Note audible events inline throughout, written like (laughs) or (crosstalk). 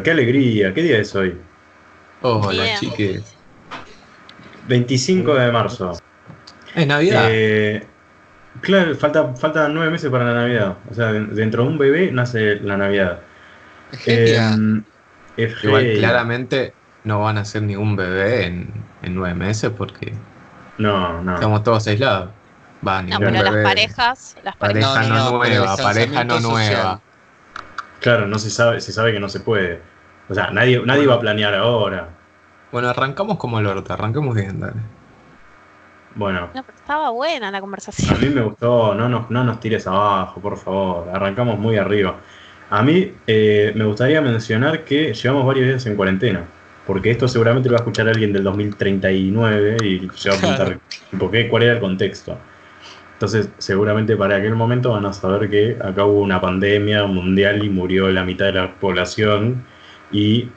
pero qué alegría, ¿qué día es hoy? Hola, Bien. chiques. 25 de marzo. Es Navidad. Eh, claro, falta, faltan nueve meses para la Navidad. O sea, de- dentro de un bebé nace la Navidad. Genial. Eh, Igual, claramente no van a ser ningún bebé en, en nueve meses porque No, no. estamos todos aislados. Va, No, pero las parejas, las parejas. Pareja No, nueva, pareja no distanciamiento social. nueva. Claro, no se sabe, se sabe que no se puede. O sea, nadie, nadie va a planear ahora. Bueno, arrancamos como el orto, arranquemos bien, dale. Bueno, No, pero estaba buena la a conversación. mí me gustó, no nos, no nos tires abajo, por favor. Arrancamos muy arriba. A mí eh, me gustaría mencionar que llevamos varios días en cuarentena. Porque esto seguramente lo va a escuchar alguien del 2039 y se va a preguntar ¿por qué? cuál era el contexto. Entonces, seguramente para aquel momento van a saber que acá hubo una pandemia mundial y murió la mitad de la población. Y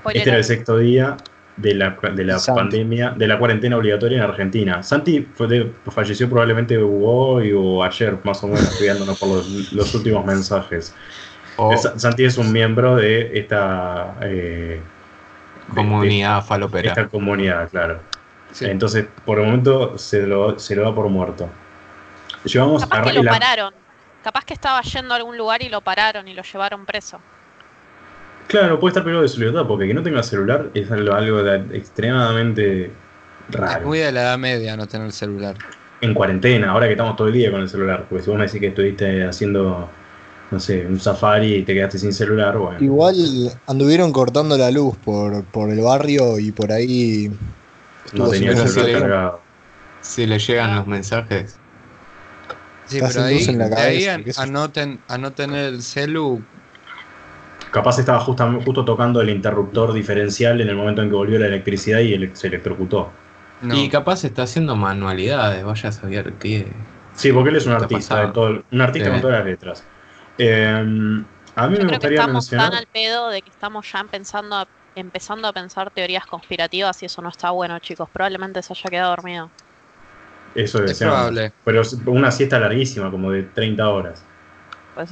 Spoiler este era el sexto día de la, de la pandemia, de la cuarentena obligatoria en Argentina. Santi fue de- falleció probablemente hoy o ayer, más o menos, estudiándonos por los, los últimos mensajes. O Sa- Santi es un miembro de esta, eh, de- comunidad de falopera. esta comunidad, claro. Sí. Entonces, por el momento se lo, se lo da por muerto. Llevamos Capaz a que lo la- pararon. Capaz que estaba yendo a algún lugar y lo pararon y lo llevaron preso. Claro, puede estar privado de su libertad, porque que no tenga celular es algo, algo de- extremadamente Es raro. muy de la edad media no tener celular. en cuarentena, ahora que estamos todo el día con el celular. Porque si vos me decís que estuviste haciendo, no sé, un safari y te quedaste sin celular, bueno. Igual anduvieron cortando la luz por, por el barrio y por ahí no tenía el celular celular. cargado. Si le llegan los mensajes. Sí, pero ahí, en la ahí a, no ten- a no tener el celu, Capaz estaba justa- justo tocando el interruptor diferencial en el momento en que volvió la electricidad y se electrocutó. no. Y capaz está haciendo manualidades, vaya a saber qué. Sí, porque él es un artista, pasado. de todo, un artista Sí. con todas las letras. Eh, a mí Yo me creo que gustaría estamos tan mencionar. al pedo de que estamos ya empezando a, empezando a pensar teorías conspirativas y eso no está bueno, chicos. Probablemente se haya quedado dormido. Eso es deseamos. probable. Pero es una siesta larguísima, como de 30 horas, Por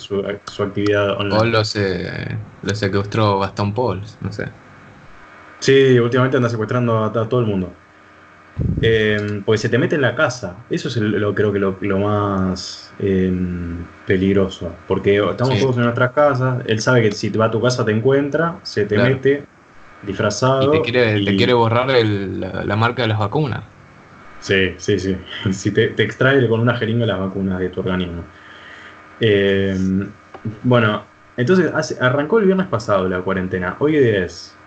su, su actividad online. O lo, se, lo secuestró Bastón Pauls, no sé. Sí, últimamente anda secuestrando a, a todo el mundo. Eh, pues se te mete en la casa. Eso es el- lo creo que lo, lo más eh, peligroso. Porque estamos Sí. todos en nuestras casas. Él sabe que si te va a tu casa te encuentra, se te Claro. mete disfrazado. Y te quiere, te y- quiere borrar el- la, la marca de las vacunas. Sí, sí, sí. (laughs) Si te, te extrae con una jeringa las vacunas de tu organismo. Eh, bueno, entonces hace- arrancó el viernes pasado la cuarentena. Hoy es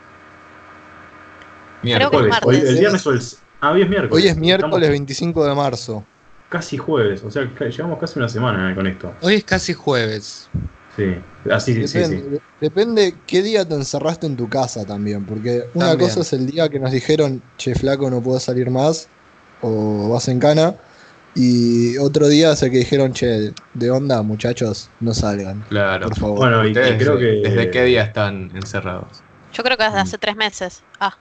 Creo que es jueves. Hoy, el viernes o el. Ah, hoy es miércoles. Hoy es miércoles Estamos 25 de marzo. casi jueves. O sea, llevamos casi una semana con esto. Hoy es casi jueves. Sí, así sí, sí, Depende, sí. de- depende qué día te encerraste en tu casa también, porque una También. cosa es el día que nos dijeron, che, flaco, no puedo salir más, o vas en cana, y otro día es el que dijeron, che, de onda, muchachos, no salgan, Claro. por favor. Bueno, y, y ¿Ustedes creo que. ¿Desde qué día están encerrados? Yo creo que desde Mm. hace tres meses. Ah,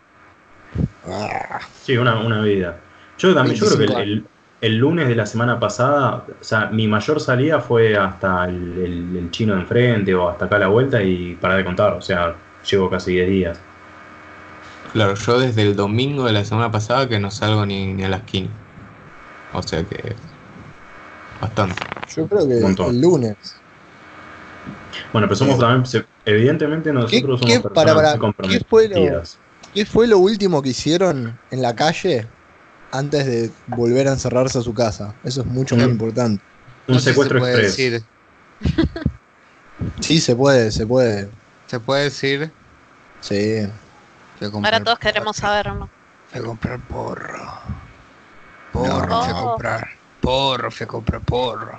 Ah, Sí, una, una vida. Yo también, yo creo que el, 25 el- el lunes de la semana pasada, o sea, mi mayor salida fue hasta el, el- el chino de enfrente o hasta acá a la vuelta y para de contar. O sea, llevo casi 10 días. Claro, yo desde el domingo de la semana pasada que no salgo ni, ni a la esquina. O sea que. Bastante. yo creo que montón. el lunes. Bueno, pero somos Eh, también, evidentemente nosotros qué- somos para- personas para- muy qué fue lo-. ¿Qué fue lo último que hicieron en la calle antes de volver a encerrarse a su casa? Eso es mucho más importante. Un No si secuestro se puede express. decir. Sí, se puede, se puede. Se puede decir. Sí. Ahora todos queremos saberlo. Fui a comprar porro. Porro, fui a comprar. Porro, fui a comprar porro.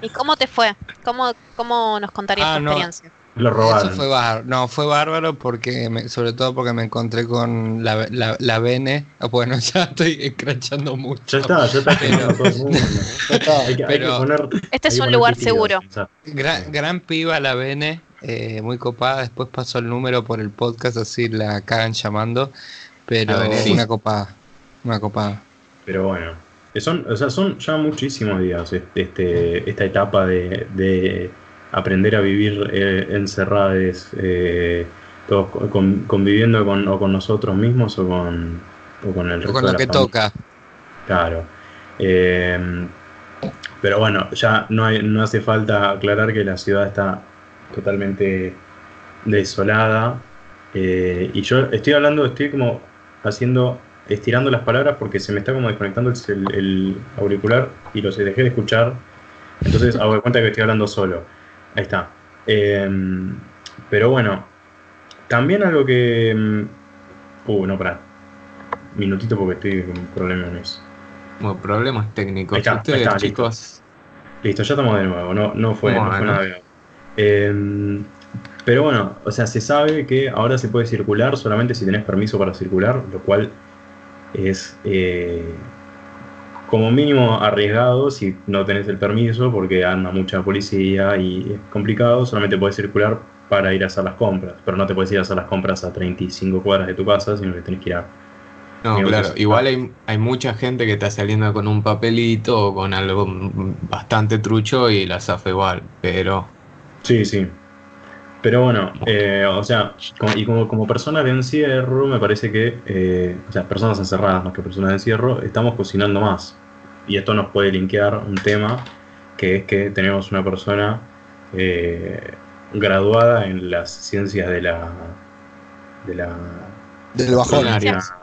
¿Y cómo te fue? ¿Cómo, cómo nos contarías Ah, tu no. experiencia? Lo Eso robaron. fue bárbaro. No, fue bárbaro porque, me- sobre todo porque me encontré con la, la, la Bene. Ah, Bueno, (laughs) ya estoy escrachando mucho. Ya está, ya está Pero- quemando todo el mundo. Ya está. Hay que, hay que Pero- poner. Este es un poner lugar seguro. Gran, gran piba la Bene, eh, muy copada. Después pasó el número por el podcast, así la cagan llamando. Pero Bene, sí. una copada. Una copada. Pero bueno, son, o sea, son ya muchísimos días este, esta etapa de, de aprender a vivir eh, encerrados, eh, todos co- con- conviviendo con, o con nosotros mismos o con, o con el resto Con de lo la que familia. toca. Claro. Eh, pero bueno, ya no, hay- no hace falta aclarar que la ciudad está totalmente desolada. eh, y yo estoy hablando, estoy como haciendo, estirando las palabras porque se me está como desconectando el, auricular y lo dejé de escuchar. Entonces (laughs) hago de cuenta que estoy hablando solo. Ahí está. Eh, pero bueno, también algo que... mm, Uh, no, pará. Minutito porque estoy con problemas. Bueno, problemas técnicos. Ahí está, ahí chicos, Listo, ya estamos de nuevo, no, no, fue, no fue Bueno. nada. Eh, pero bueno, o sea, se sabe que ahora se puede circular solamente si tenés permiso para circular, lo cual es eh, como mínimo arriesgado si no tenés el permiso porque anda mucha policía y es complicado, solamente podés circular para ir a hacer las compras, pero no te puedes ir a hacer las compras a 35 cuadras de tu casa, sino que tenés que ir a... No, claro, igual hay, hay mucha gente que está saliendo con un papelito o con algo bastante trucho y la zafa igual, pero Sí, sí. Pero bueno, eh, o sea, como- y como, como personas de encierro, me parece que, eh, o sea, personas encerradas más que personas de encierro, estamos cocinando más. Y esto nos puede linkear un tema, que es que tenemos una persona eh, graduada en las ciencias de la... De la Del Ah,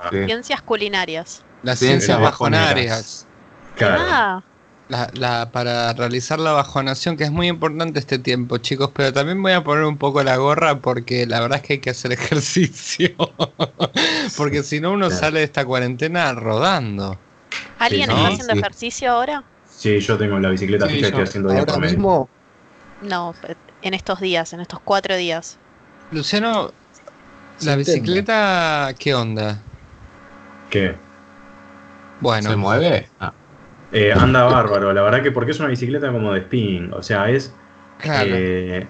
sí. Ciencias culinarias. Las Ciencias ciencias bajonarias. claro. Ah, La, la- para realizar la bajonación, que es muy importante este tiempo, chicos, pero también voy a poner un poco la gorra porque la verdad es que hay que hacer (laughs) ejercicio. porque si no, uno Claro. sale de esta cuarentena rodando. ¿alguien Sí, está haciendo sí. ejercicio ahora? Sí, yo tengo la bicicleta Sí, fija y estoy haciendo día Ahora por medio. mismo, No, en estos días, en estos cuatro días. Luciano, la bicicleta, ¿qué onda? ¿Qué? Bueno, ¿se mueve? Ah, Eh, anda bárbaro, la verdad que porque es una bicicleta como de spinning, o sea, es claro. Eh,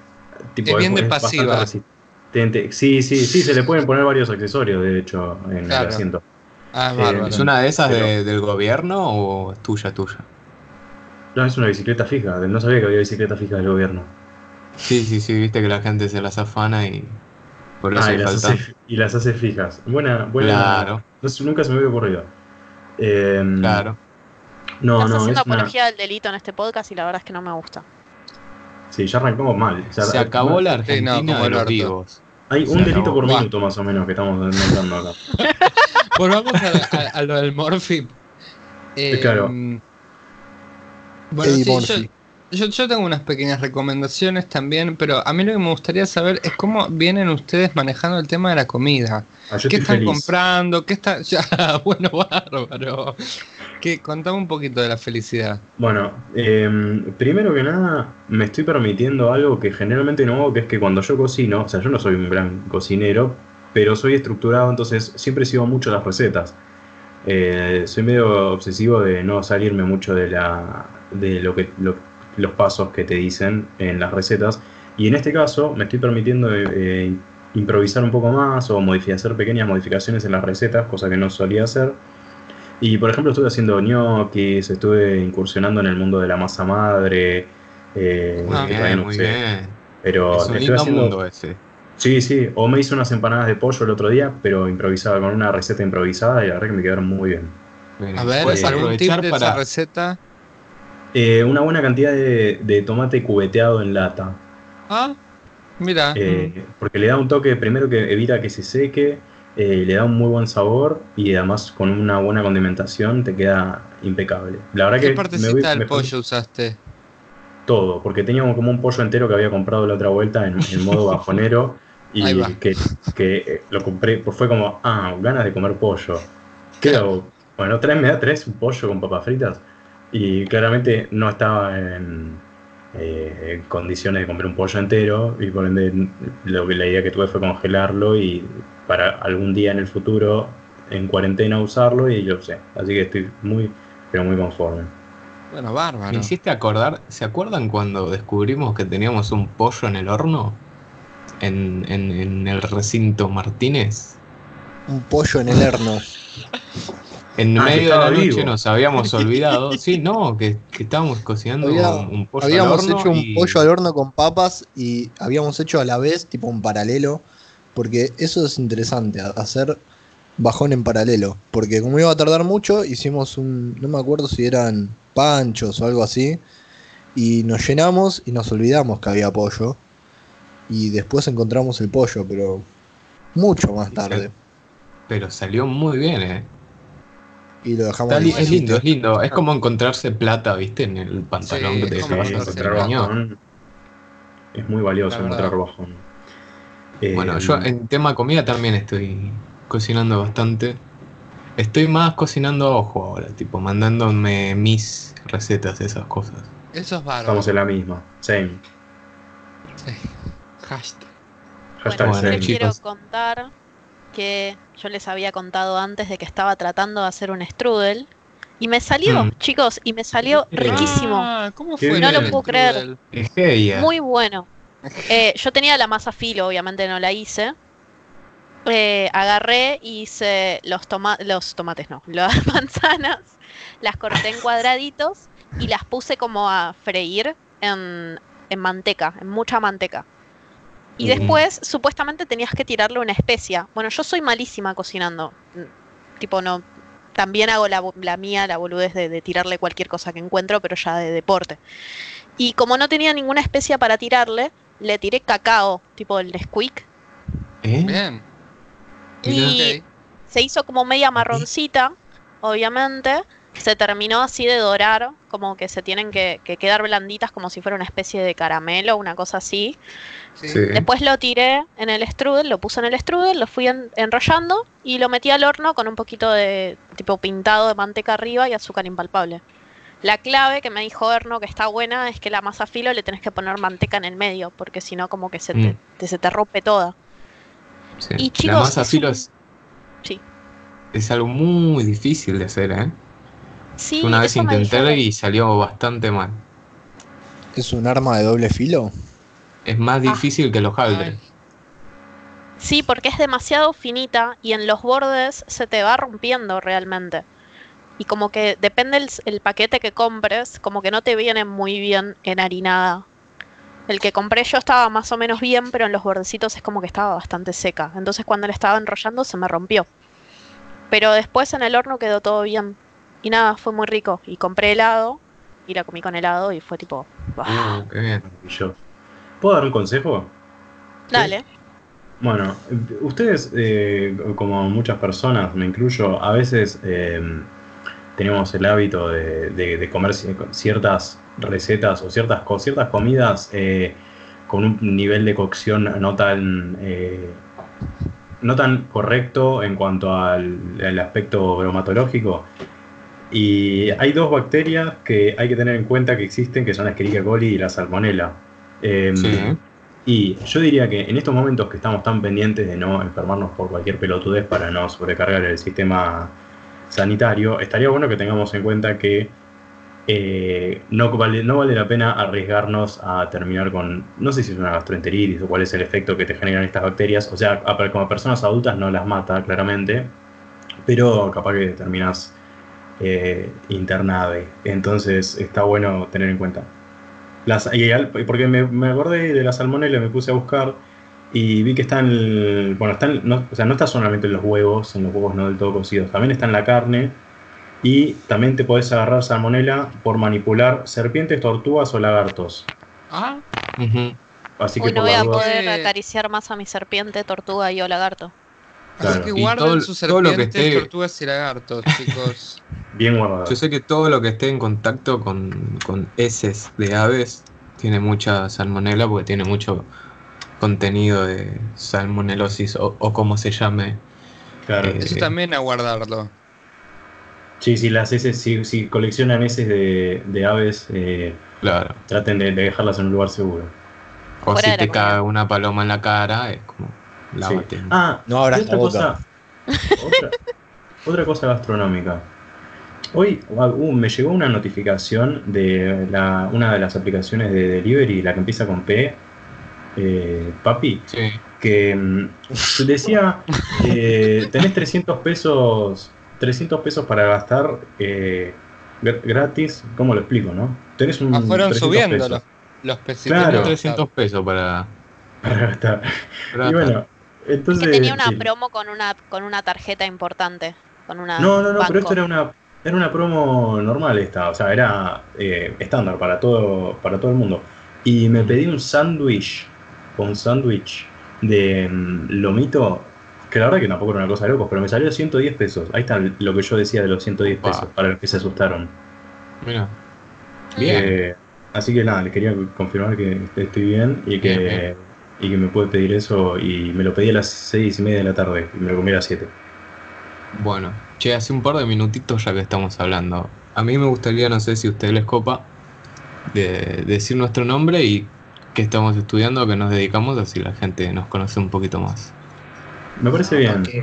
Es bien de pasiva. resistente. Sí, sí, sí, se le pueden poner varios accesorios, de hecho, en Claro. el asiento. ah, eh, bárbaro. ¿Es una de esas de- del gobierno o es tuya, tuya? No, es una bicicleta fija, no sabía que había bicicleta fija del gobierno. Sí, sí, sí, viste que la gente se las afana y por eso Ah, y le las, hace, y las hace fijas. Buena, buena. Claro. no nunca se me había ocurrido. Eh, Claro. No, Estás no, haciendo es una. apología del delito en este podcast y la verdad es que no me gusta. Sí, ya arrancamos mal. O sea, Se acabó la no, Argentina como de el los vivos. Hay se un delito acabó. por minuto más o menos que estamos notando acá. (laughs) Volvamos a, a- a lo del Morphy. Eh, Claro. Bueno, Eddie sí, yo, yo- yo tengo unas pequeñas recomendaciones también, pero a mí lo que me gustaría saber es cómo vienen ustedes manejando el tema de la comida. Ah, ¿Qué están feliz. comprando? ¿Qué está (laughs) ya, bueno, bárbaro. Que contame un poquito de la felicidad. Bueno, eh, primero que nada, me estoy permitiendo algo que generalmente no hago, que es que cuando yo cocino, o sea, yo no soy un gran cocinero, pero soy estructurado, entonces siempre sigo mucho las recetas. Eh, soy medio obsesivo de no salirme mucho de la de lo que lo- los pasos que te dicen en las recetas. Y en este caso me estoy permitiendo eh, improvisar un poco más o hacer pequeñas modificaciones en las recetas, cosa que no solía hacer. Y por ejemplo estuve haciendo ñoquis, estuve incursionando en el mundo de la masa madre. eh, Muy Ah, bien, no muy sé, bien. Pero Es un estoy lindo haciendo- mundo ese. Sí, sí. O me hice unas empanadas de pollo el otro día, pero improvisada, con una receta improvisada y la verdad que me quedaron muy bien. A ver, puedes algún tip aprovechar de para esa receta. Eh, una buena cantidad de, de tomate cubeteado en lata. Ah, mira. eh, porque le da un toque, primero que evita que se seque, eh, le da un muy buen sabor y además con una buena condimentación te queda impecable. La verdad ¿Qué que me partecita voy- del pollo usaste? todo, porque tenía como un pollo entero que había comprado la otra vuelta en, en modo (laughs) bajonero y que, que eh, lo compré, pues fue como, ah, ganas de comer pollo. ¿Qué hago? Bueno, tres me da tres un pollo con papas fritas y claramente no estaba en, eh, en condiciones de comer un pollo entero y por ende lo que la idea que tuve fue congelarlo y para algún día en el futuro en cuarentena usarlo y yo sé, así que estoy muy pero muy conforme. Bueno, Me bárbaro. hiciste acordar, ¿se acuerdan cuando descubrimos que teníamos un pollo en el horno? En, en- en el recinto Martínez. Un pollo en el horno. En Ah, medio de la noche vivo. nos habíamos (laughs) olvidado. Sí, no, que, que estábamos cocinando Había- un, un pollo habíamos al horno hecho un pollo al horno con papas y habíamos hecho a la vez, tipo un paralelo, porque eso es interesante, hacer bajón en paralelo, porque como iba a tardar mucho, hicimos un, no me acuerdo si eran panchos o algo así, y nos llenamos y nos olvidamos que había pollo, y después encontramos el pollo, pero mucho más tarde, Pero salió muy bien, eh. Y lo dejamos Está ahí. es lindo, es lindo. Es como encontrarse plata, viste, en el pantalón Sí, que es te como llevas Sí, a encontrarse encontrar baño. bajón es muy valioso encontrar bajón. Eh, Bueno, yo en tema comida también estoy cocinando bastante. Estoy más cocinando a ojo ahora, tipo mandándome mis recetas, esas cosas. Eso es bárbaro. estamos en la misma. Same. Sí. Hashtag. Hashtag Bueno, yo same. quiero chicos. contar que yo les había contado antes de que estaba tratando de hacer un strudel y me salió, Mm. chicos, y me salió riquísimo, Ah, ¿Cómo fue? No lo puedo creer. muy bueno. Eh, yo tenía la masa filo, obviamente no la hice. Eh, agarré y hice los, toma los tomates, no, (laughs) las manzanas, las corté en cuadraditos y las puse como a freír en, en manteca, en mucha manteca. Y después, supuestamente tenías que tirarle una especia. Bueno, yo soy malísima cocinando. Tipo, no. También hago la, la mía, la boludez de, de tirarle cualquier cosa que encuentro, pero ya de deporte. Y como no tenía ninguna especia para tirarle, le tiré cacao, tipo el Nesquik. ¿Eh? Bien. Y Ok. se hizo como media marroncita, obviamente. Se terminó así de dorar, como que se tienen que, que quedar blanditas como si fuera una especie de caramelo, una cosa así. Sí. Después lo tiré en el strudel, lo puse en el strudel, lo fui en- enrollando y lo metí al horno con un poquito de tipo pintado de manteca arriba y azúcar impalpable. La clave que me dijo Horno que está buena es que la masa filo le tenés que poner manteca en el medio, porque si no como que se te, Mm. te- se te rompe toda. Sí. Y, la chicos, masa es filo un- es, Sí. es algo muy difícil de hacer, ¿eh? Sí, Una vez intenté y salió bastante mal. ¿Es un arma de doble filo? Es más difícil que los haldres. Ay, Sí, porque es demasiado finita y en los bordes se te va rompiendo realmente. Y como que depende el, el paquete que compres, como que no te viene muy bien enharinada. El que compré yo estaba más o menos bien, pero en los bordecitos es como que estaba bastante seca. Entonces cuando la estaba enrollando se me rompió. Pero después en el horno quedó todo bien. Y nada, fue muy rico. Y compré helado y la comí con helado y fue tipo... ¡ah! Qué bien. Maravilloso. ¿Puedo dar un consejo? Dale. Bueno, ustedes, eh, como muchas personas, me incluyo, a veces eh, tenemos el hábito de, de- de comer ci- ciertas recetas o ciertas, ciertas comidas eh, con un nivel de cocción no tan, eh, no tan correcto en cuanto al, al aspecto bromatológico. Y hay dos bacterias que hay que tener en cuenta que existen, que son la Escherichia coli y la Salmonella. Em, Sí. y yo diría que en estos momentos que estamos tan pendientes de no enfermarnos por cualquier pelotudez para no sobrecargar el sistema sanitario, estaría bueno que tengamos en cuenta que eh, no, vale, no vale la pena arriesgarnos a terminar con, no sé si es una gastroenteritis o cuál es el efecto que te generan estas bacterias, o sea, como personas adultas no las mata claramente, pero capaz que terminas eh, internade, entonces está bueno tener en cuenta. Las, y al- porque me, me acordé de la salmonella, me puse a buscar y vi que están, el- bueno, están, no, o sea, no está solamente en los huevos, en los huevos no del todo cocidos, también está en la carne y también te podés agarrar salmonella por manipular serpientes, tortugas o lagartos. Ah. Así Uy, que no voy a poder acariciar más a mi serpiente, tortuga y o lagarto. Así Claro. que guarden todo- sus todo lo que serpientes, esté- tortugas y lagartos, (laughs) chicos. bien guardado. Yo sé que todo lo que esté en contacto con, con heces de aves tiene mucha salmonela porque tiene mucho contenido de salmonelosis o, o como se llame. Claro. Eh, Eso también a guardarlo. Sí, si las heces, si, si coleccionan heces de, de aves, eh, Claro. traten de, de dejarlas en un lugar seguro. O Fuera si te cae una paloma en la cara, es como Sí. Ah, No abras otra la boca. cosa. (laughs) Otra, otra cosa gastronómica. Hoy uh, me llegó una notificación de la, una de las aplicaciones de delivery, la que empieza con P, eh, Papi, Sí. que mm, decía, eh, tenés 300 pesos 300 pesos para gastar eh, gr- gratis. ¿Cómo lo explico, no? Tenés un. Ah, fueron 300 subiendo pesos los, los pesitos. Claro. Tengo 300 pesos para. para gastar. para Y bueno, entonces. que tenía una sí. promo con una, con una tarjeta importante. Con una No, no, no, pero esto era una, era una promo normal esta, o sea, era eh, estándar para todo, para todo el mundo. Y me pedí un sándwich, un sándwich de mm, lomito, que la verdad que tampoco era una cosa de locos, pero me salió 110 pesos. Ahí está lo que yo decía de los 110 pesos, Ah. para los que se asustaron. Mira. Bien. Eh, así que nada, les quería confirmar que estoy bien y que, Bien, bien. Y que me puede pedir eso. Y me lo pedí a las 6 y media de la tarde y me lo comí a las 7. Bueno, che, hace un par de minutitos ya que estamos hablando. A mí me gustaría, no sé si a ustedes les copa, de decir nuestro nombre y qué estamos estudiando, a qué nos dedicamos, así la gente nos conoce un poquito más. Me parece bien.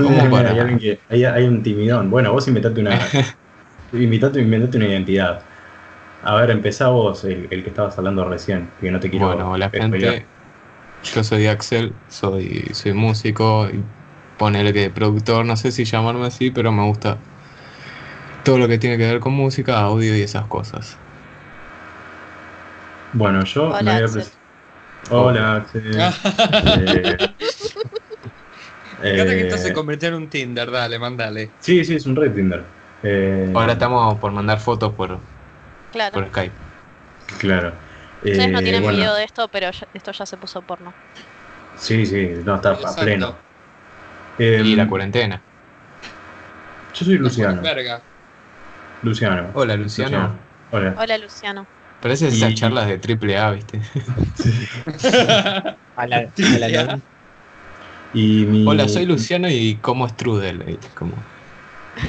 ¿Cómo para? hay, alguien que- hay, hay un timidón. Bueno, vos inventate una, (laughs) inventate, inventate una identidad. A ver, empezá vos, el, el que estabas hablando recién, que no te quiero Bueno, la spoilear. gente, yo soy Axel, soy, soy músico, y ponele que productor, no sé si llamarme así, pero me gusta todo lo que tiene que ver con música, audio y esas cosas. Bueno, yo Hola, me voy a Axel. Hola, Axel. (laughs) Eh, Fíjate que esto eh, se convirtió en un Tinder, dale, mandale. Sí, sí, es un red Tinder. Eh, Ahora estamos por mandar fotos por, Claro. por Skype. Claro. Ustedes no Eh, tienen bueno, video de esto, pero ya- esto ya se puso porno. Sí, sí, no, está a Exacto. pleno. Eh, Y la cuarentena. Yo soy Luciano. Verga. Luciano. Hola, Luciano. Hola. Hola, Luciano. Parece esas Y- charlas de triple A, ¿viste? (laughs) A la, a la-. Y mi... Hola, soy Luciano y como Strudel. Como...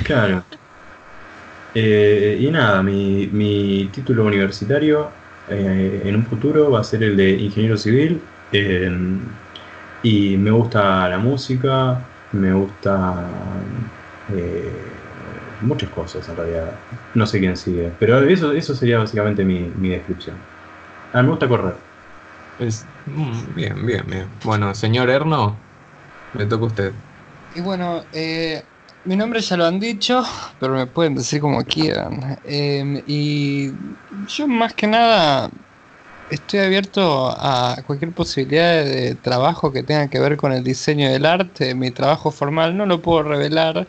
Claro. Eh, y nada, mi, mi título universitario eh, en un futuro va a ser el de ingeniero civil. eh, y me gusta la música, me gusta eh, muchas cosas en realidad. No sé quién sigue, pero eso, eso sería básicamente mi, mi descripción. Ah, me gusta correr. Es- mm, bien, bien, bien. Bueno, señor Erno, le toca a usted. Y bueno, eh, mi nombre ya lo han dicho, pero me pueden decir como quieran. Eh, y yo más que nada estoy abierto a cualquier posibilidad de trabajo que tenga que ver con el diseño del arte. Mi trabajo formal no lo puedo revelar.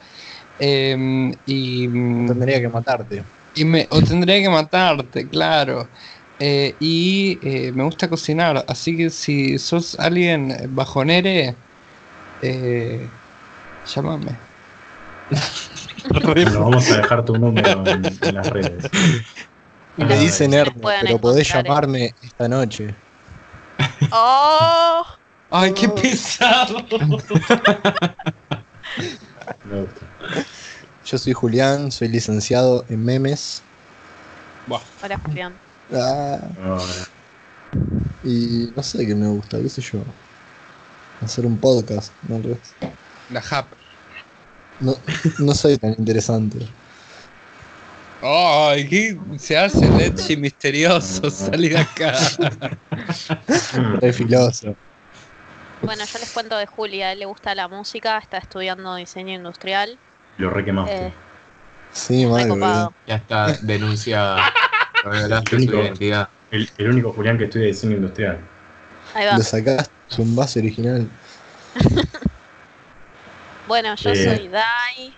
eh, y, Tendría que matarte. y me, o tendría que matarte, claro. Eh, y eh, me gusta cocinar, así que si sos alguien bajonere, eh, llámame. Bueno, vamos a dejar tu número en, en las redes. Me Las dicen pueden pero podés encontrar en- llamarme esta noche. ¡Oh! ¡Ay, qué pesado! Me gusta. Yo soy Julián, soy licenciado en memes. Hola, Julián. Ah, y no sé qué me gusta, qué sé yo. Hacer un podcast, no. La hap. No, no soy tan interesante. ¡Ay, qué se hace leche misterioso! (laughs) Salí de acá. Re filoso. Bueno, yo les cuento de Julia. A él le gusta la música, está estudiando diseño industrial. Lo requemaste. Eh, Sí, re mal, copado. Ya está. Revelaste (laughs) su identidad. El, el único Julián que estudia diseño industrial. Ahí va. Le sacaste un base original. (laughs) Bueno, yo Eh. soy Dai.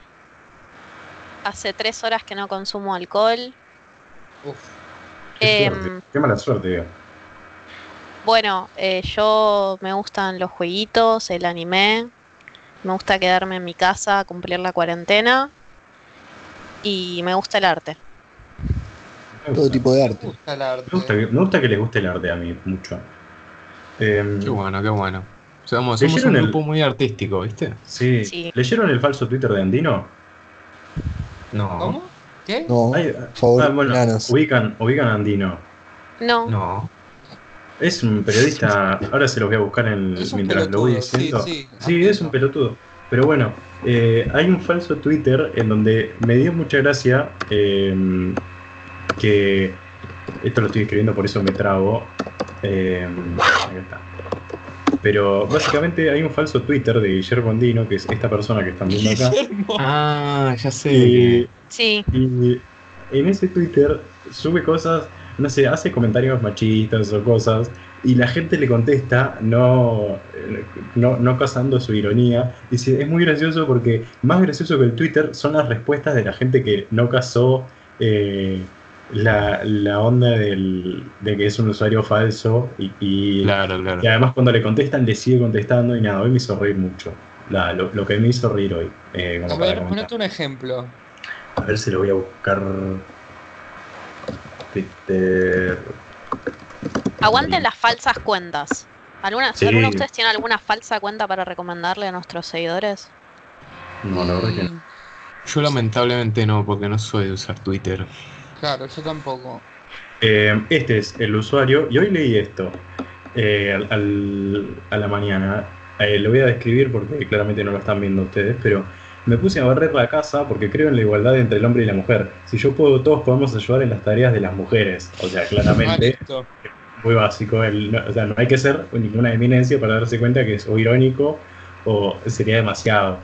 Hace tres horas que no consumo alcohol. Uf. Qué, suerte, qué mala suerte. Bueno, eh, yo me gustan los jueguitos, el anime. Me gusta quedarme en mi casa a cumplir la cuarentena. Y me gusta el arte. Me Todo tipo de arte. Me gusta el arte. Me gusta, que, me gusta que les guste el arte a mí mucho. Em, Qué bueno, qué bueno. Somos, somos un ¿Leyeron el- grupo muy artístico, ¿viste? sí. Sí. ¿Leyeron el falso Twitter de Andino? No. ¿Cómo? ¿Qué? No, Ay, favor, ah, bueno, nanas. ubican, ubican a Andino. No, No. Es un periodista, ahora se los voy a buscar en, Es un mientras lo voy pelotudo, sí, diciendo. sí. Sí, es un pelotudo. Pero bueno, eh, hay un falso Twitter en donde me dio mucha gracia eh, que. Esto lo estoy escribiendo, por eso me trago. Eh, ahí está. Pero básicamente hay un falso Twitter de Guillermo Andino, que es esta persona que están viendo acá. Guillermo. Ah, ya sé. Y, Sí, y en ese Twitter sube cosas, no sé, hace comentarios machistas o cosas, y la gente le contesta, no, no, no casando su ironía. Dice, es muy gracioso porque más gracioso que el Twitter son las respuestas de la gente que no casó eh, la, la onda del, de que es un usuario falso y, y- Claro, claro. y además cuando le contestan le sigue contestando y nada, hoy me hizo reír mucho. La- lo, lo que me hizo reír hoy. eh, como A ver, ponete un ejemplo. A ver si lo voy a buscar. Twitter. aguanten las falsas cuentas. ¿Alguna, Sí. ¿Alguno de ustedes tiene alguna falsa cuenta para recomendarle a nuestros seguidores? No, la verdad que no. Yo lamentablemente no, porque no soy de usar Twitter. Claro, yo tampoco. Eh, este es el usuario y hoy leí esto eh, al- al- a la mañana. Eh, lo voy a describir porque claramente no lo están viendo ustedes, pero me puse a barrer la casa porque creo en la igualdad entre el hombre y la mujer. Si yo puedo, todos podemos ayudar en las tareas de las mujeres. O sea, Ah, claramente listo. muy básico. el- no, o sea, no hay que ser ninguna eminencia para darse cuenta que es o irónico o sería demasiado.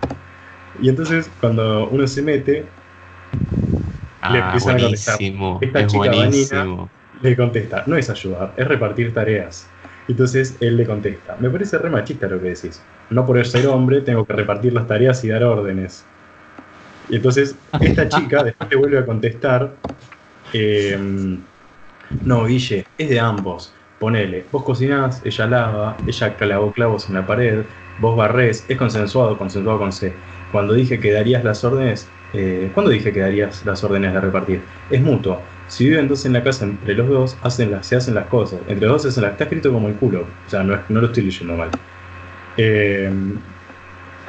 Y entonces, cuando uno se mete, Le Ah, empiezan a contestar. buenísimo. Esta Es chica buenísimo. le contesta, no es ayudar, es repartir tareas. Entonces él le contesta, me parece re machista lo que decís. No por ser hombre tengo que repartir las tareas y dar órdenes. Y entonces esta chica (laughs) después le vuelve a contestar, em, no, Guille, es de ambos. Ponele, vos cocinás, ella lava, ella clavó clavos en la pared, vos barrés, es consensuado, consensuado con C. Cuando dije que darías las órdenes, eh, ¿cuándo dije que darías las órdenes de repartir? Es mutuo. Si viven entonces en la casa entre los dos, hacen las, se hacen las cosas. Entre los dos se hacen las. Está escrito como el culo. O sea, no, no lo estoy leyendo mal. Eh,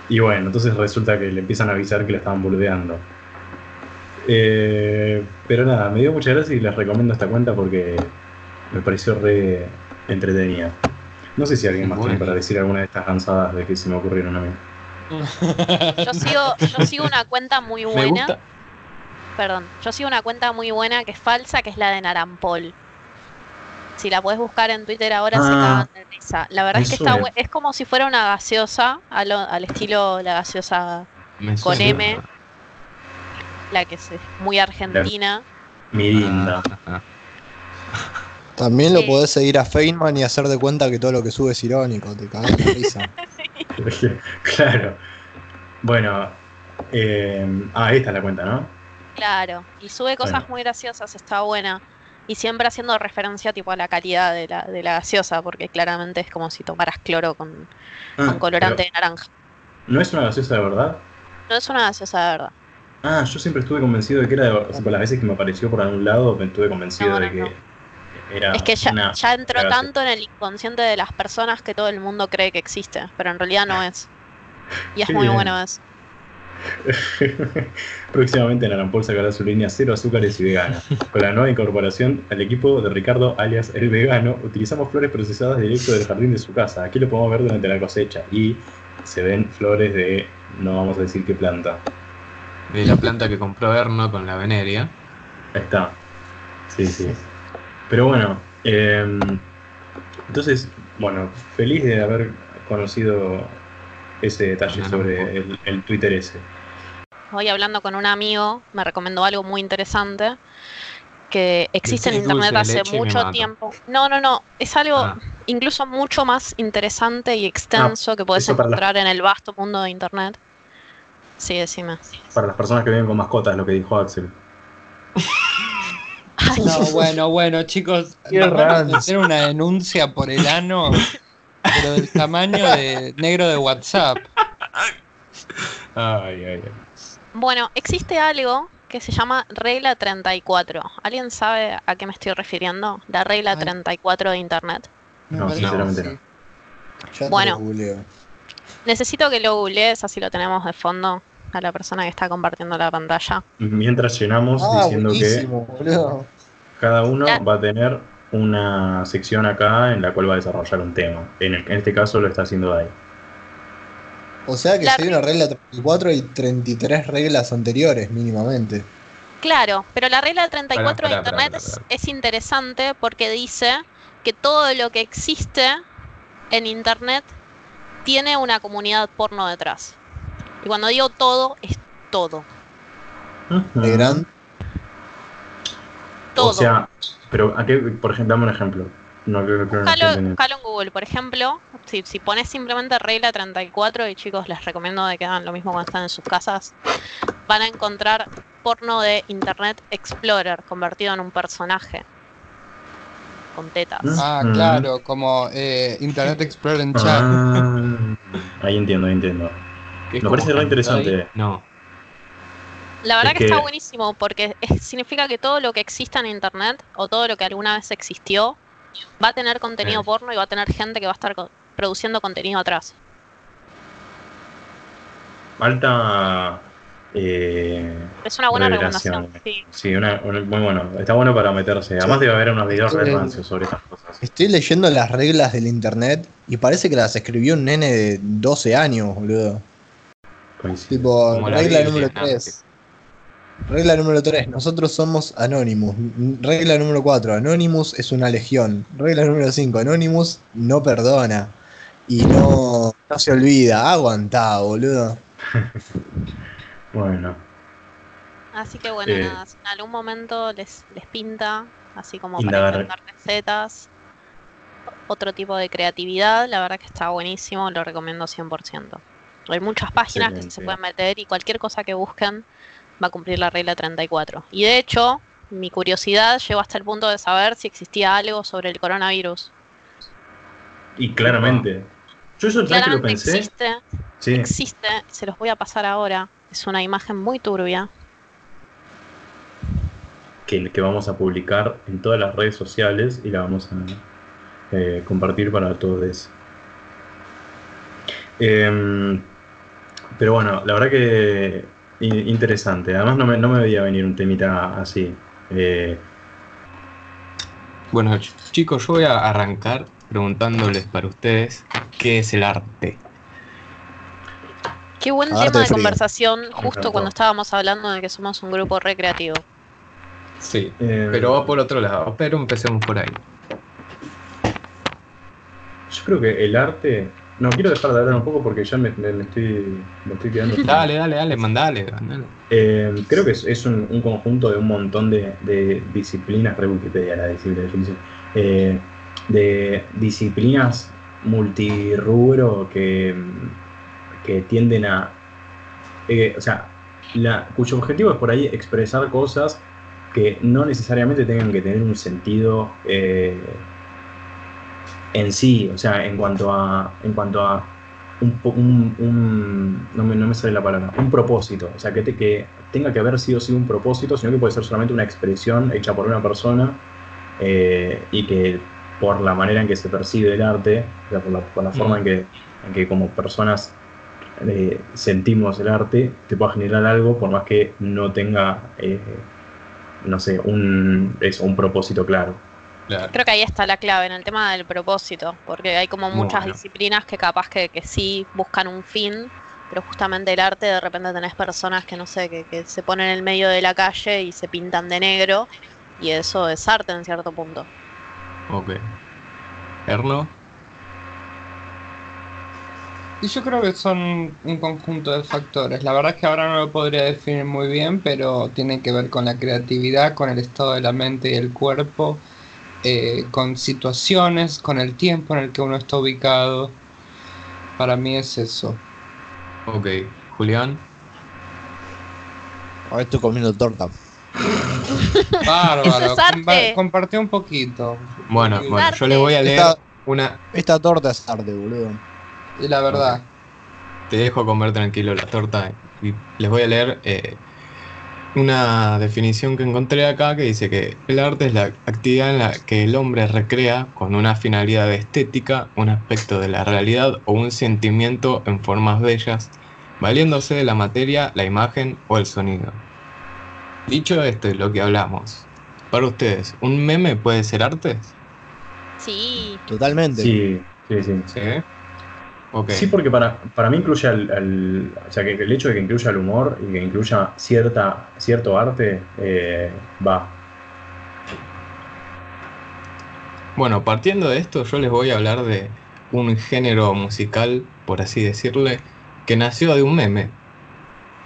y bueno, entonces resulta que le empiezan a avisar que la estaban boludeando. Eh, pero nada, me dio mucha gracia y les recomiendo esta cuenta porque me pareció re entretenida. No sé si alguien más tiene Bueno. para decir alguna de estas cansadas de que se me ocurrieron a mí. Yo sigo, yo sigo una cuenta muy Me buena. gusta. Perdón, yo sigo una cuenta muy buena que es falsa, que es la de Narampol. Si la puedes buscar en Twitter ahora se Ah, cagan de risa. La verdad es que está es como si fuera una gaseosa, al estilo la gaseosa, Me Con suena. M. la que es muy argentina. Mirinda. Ah, ah, También lo podés seguir a Feynman y hacer de cuenta que todo lo que sube es irónico, te cagás de risa. (laughs) (laughs) claro. Bueno. eh, ah, esta es la cuenta, ¿no? Claro, y sube cosas Bueno. muy graciosas, está buena. Y siempre haciendo referencia tipo a la calidad de la, de la gaseosa, porque claramente es como si tomaras cloro con, Ah, con colorante de naranja. ¿No es una gaseosa de verdad? No es una gaseosa de verdad. Ah, yo siempre estuve convencido de que era de o sea, por las veces que me apareció por algún lado, me estuve convencido No, de no, que no. Era Es que ya, una ya entró tanto en el inconsciente de las personas que todo el mundo cree que existe, pero en realidad no es. Y es Qué muy bien. bueno eso. (laughs) Próximamente Narampol sacará su línea cero azúcares y vegana. Con la nueva incorporación al equipo de Ricardo, alias El Vegano, utilizamos flores procesadas directo del jardín de su casa. Aquí lo podemos ver durante la cosecha. Y se ven flores de, no vamos a decir qué planta. De la planta que compró Erno con la veneria. Ahí está. Sí, sí. Pero bueno, eh, entonces, bueno, feliz de haber conocido ese detalle Ah, sobre el, el Twitter ese. Hoy hablando con un amigo, me recomendó algo muy interesante que existe en internet hace mucho tiempo. No, no, no, es algo Ah. incluso mucho más interesante y extenso que puedes eso para la- encontrar en el vasto mundo de internet. Sí, decime. Para las personas que viven con mascotas, lo que dijo Axel. (laughs) Ay, No, bueno, bueno, chicos, vamos a hacer una denuncia por el ano, pero del tamaño de negro de WhatsApp. Ay, ay, ay. Bueno, existe algo que se llama regla 34. ¿Alguien sabe a qué me estoy refiriendo? La regla Ay. 34 de internet. No, parece sinceramente no. te Bueno. lo googleo. Necesito que lo googlees, así lo tenemos de fondo a la persona que está compartiendo la pantalla. Mientras llenamos Ah, diciendo que boludo. cada uno Ya. va a tener una sección acá en la cual va a desarrollar un tema. En, el- en este caso lo está haciendo Dai. O sea que La si hay una regla 34 y 33 reglas anteriores, mínimamente. Claro, pero la regla 34 Pará, de pará, internet pará, es- pará. Es, interesante porque dice que todo lo que existe en internet tiene una comunidad porno detrás. Y cuando digo todo, es todo. De gran. Todo. O sea, pero ¿a qué, por ejemplo, dame un ejemplo. No en Google, por ejemplo, si, si pones simplemente regla 34, y chicos, les recomiendo de que hagan lo mismo cuando están en sus casas, van a encontrar porno de Internet Explorer convertido en un personaje con tetas. Mm. Ah, Ujú. claro, como eh, Internet Explorer en chat. Ah, ahí entiendo, ahí entiendo. Que es Me parece re interesante. No. La verdad Es que, está buenísimo porque significa que todo lo que exista en Internet o todo lo que alguna vez existió va a tener contenido Sí. porno y va a tener gente que va a estar produciendo contenido atrás. Alta. Eh, Es una buena Revelación. recomendación. Sí. sí, una, una- muy bueno. Está bueno para meterse. Además, debe haber unos videos Sí. re rancios sobre estas cosas. Estoy leyendo las reglas del internet y parece que las escribió un nene de 12 años, boludo. Coincido. Tipo, Como regla Biblia, número ¿no? 3. Regla número 3, nosotros somos Anonymous. Regla número 4, Anonymous es una legión. Regla número 5, Anonymous no perdona. Y no, no se olvida. Aguantá, boludo. (laughs) Bueno, Así que bueno, Eh, nada, si en algún momento les, les pinta, así como para intentar recetas, otro tipo de creatividad, la verdad que está buenísimo, lo recomiendo 100%. Hay muchas páginas que se pueden meter y cualquier cosa que busquen va a cumplir la regla 34. Y de hecho, mi curiosidad llegó hasta el punto de saber si existía algo sobre el coronavirus. y claramente. Yo eso, ¿sabes que lo Claramente pensé? existe, Sí. existe, se los voy a pasar ahora. Es una imagen muy turbia. que, que vamos a publicar en todas las redes sociales y la vamos a eh, compartir para todos. Em, pero bueno, la verdad que in- interesante. Además no me, no me veía venir un temita así. Eh, Bueno, ch- chicos, yo voy a arrancar preguntándoles para ustedes qué es el arte. Qué buen Arte tema de frío. conversación justo cuando estábamos hablando de que somos un grupo recreativo. Sí, eh, pero va por otro lado. Pero empecemos por ahí. yo creo que el arte... No, quiero dejar de hablar un poco porque ya me, me- me estoy, me estoy quedando... Dale, dale, dale, mandale. mandale. Eh, creo que es, es un, un conjunto de un montón de, de disciplinas, re Wikipedia la definición, eh, de disciplinas multirrubro que, que tienden a, eh, o sea, la, cuyo objetivo es por ahí expresar cosas que no necesariamente tengan que tener un sentido eh, en sí, o sea, en cuanto a, en cuanto a un, po- un- un- no, me, no me sale la palabra, un propósito, o sea, que, te- que tenga que haber sido sí un propósito, sino que puede ser solamente una expresión hecha por una persona eh, y que por la manera en que se percibe el arte, o sea, por la, por la forma en que, en que como personas eh, sentimos el arte, te pueda generar algo por más que no tenga, eh, no sé, un, eso, un propósito claro. Claro. Creo que ahí está la clave en el tema del propósito, porque hay como muchas Bueno. disciplinas que capaz que, que sí buscan un fin, pero justamente el arte de repente tenés personas que no sé, que, que se ponen en el medio de la calle y se pintan de negro, y eso es arte en cierto punto. Ok. Erno, Y yo creo que son un conjunto de factores. La verdad es que ahora no lo podría definir muy bien, pero tiene que ver con la creatividad, con el estado de la mente y el cuerpo, eh, con situaciones, con el tiempo en el que uno está ubicado. Para mí es eso. ok. Julián, Ahora estoy comiendo torta. (laughs) Bárbaro. Compa- compartí un poquito. bueno, bueno, yo les voy a leer Esta, una. esta torta es arte, boludo. Y la verdad. Te dejo comer tranquilo la torta y les voy a leer eh, una definición que encontré acá que dice que el arte es la actividad en la que el hombre recrea con una finalidad estética un aspecto de la realidad o un sentimiento en formas bellas, valiéndose de la materia, la imagen o el sonido. Dicho esto es lo que hablamos. Para ustedes, ¿un meme puede ser arte? Sí, Totalmente. Sí, sí, sí. Sí. Sí, porque para, para mí incluye al, al- o sea, que el hecho de que incluya el humor y que incluya cierta, cierto arte, eh, va. Bueno, partiendo de esto, yo les voy a hablar de un género musical, por así decirle, que nació de un meme.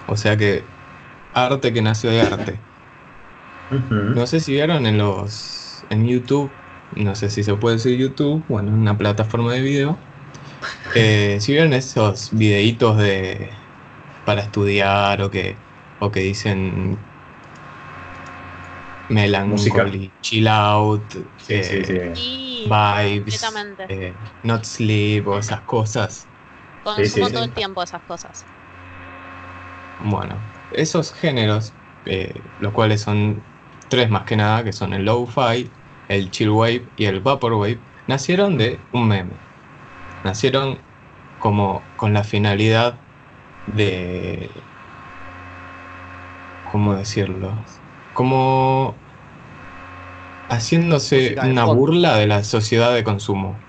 O sea que arte que nació de arte. No sé si vieron en los en YouTube, no sé si se puede decir YouTube, bueno, una plataforma de video. Eh, si vieron esos videitos de para estudiar o que o que dicen melancholy, chill out, Sí, eh, sí, sí. Y vibes, eh, not sleep o esas cosas. Consumo sí, sí. todo el tiempo esas cosas. Bueno, esos géneros, eh, los cuales son tres más que nada, que son el low-fi, el chill wave y el vaporwave, nacieron de un meme. Nacieron como con la finalidad de... ¿Cómo decirlo? Como haciéndose una burla de la sociedad de consumo.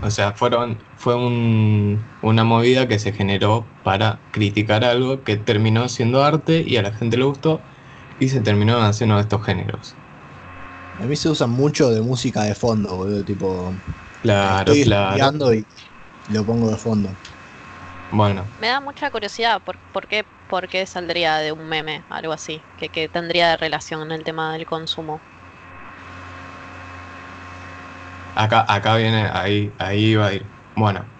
O sea, fueron, fue un- una movida que se generó para criticar algo que terminó siendo arte y a la gente le gustó y se terminó haciendo estos géneros. A mí se usa mucho de música de fondo, boludo. Tipo, Claro, estoy claro. y lo pongo de fondo. Bueno, Me da mucha curiosidad por, por, qué, por qué saldría de un meme, algo así, que, que tendría de relación en el tema del consumo. acá, acá viene, ahí, ahí va a ir. Bueno,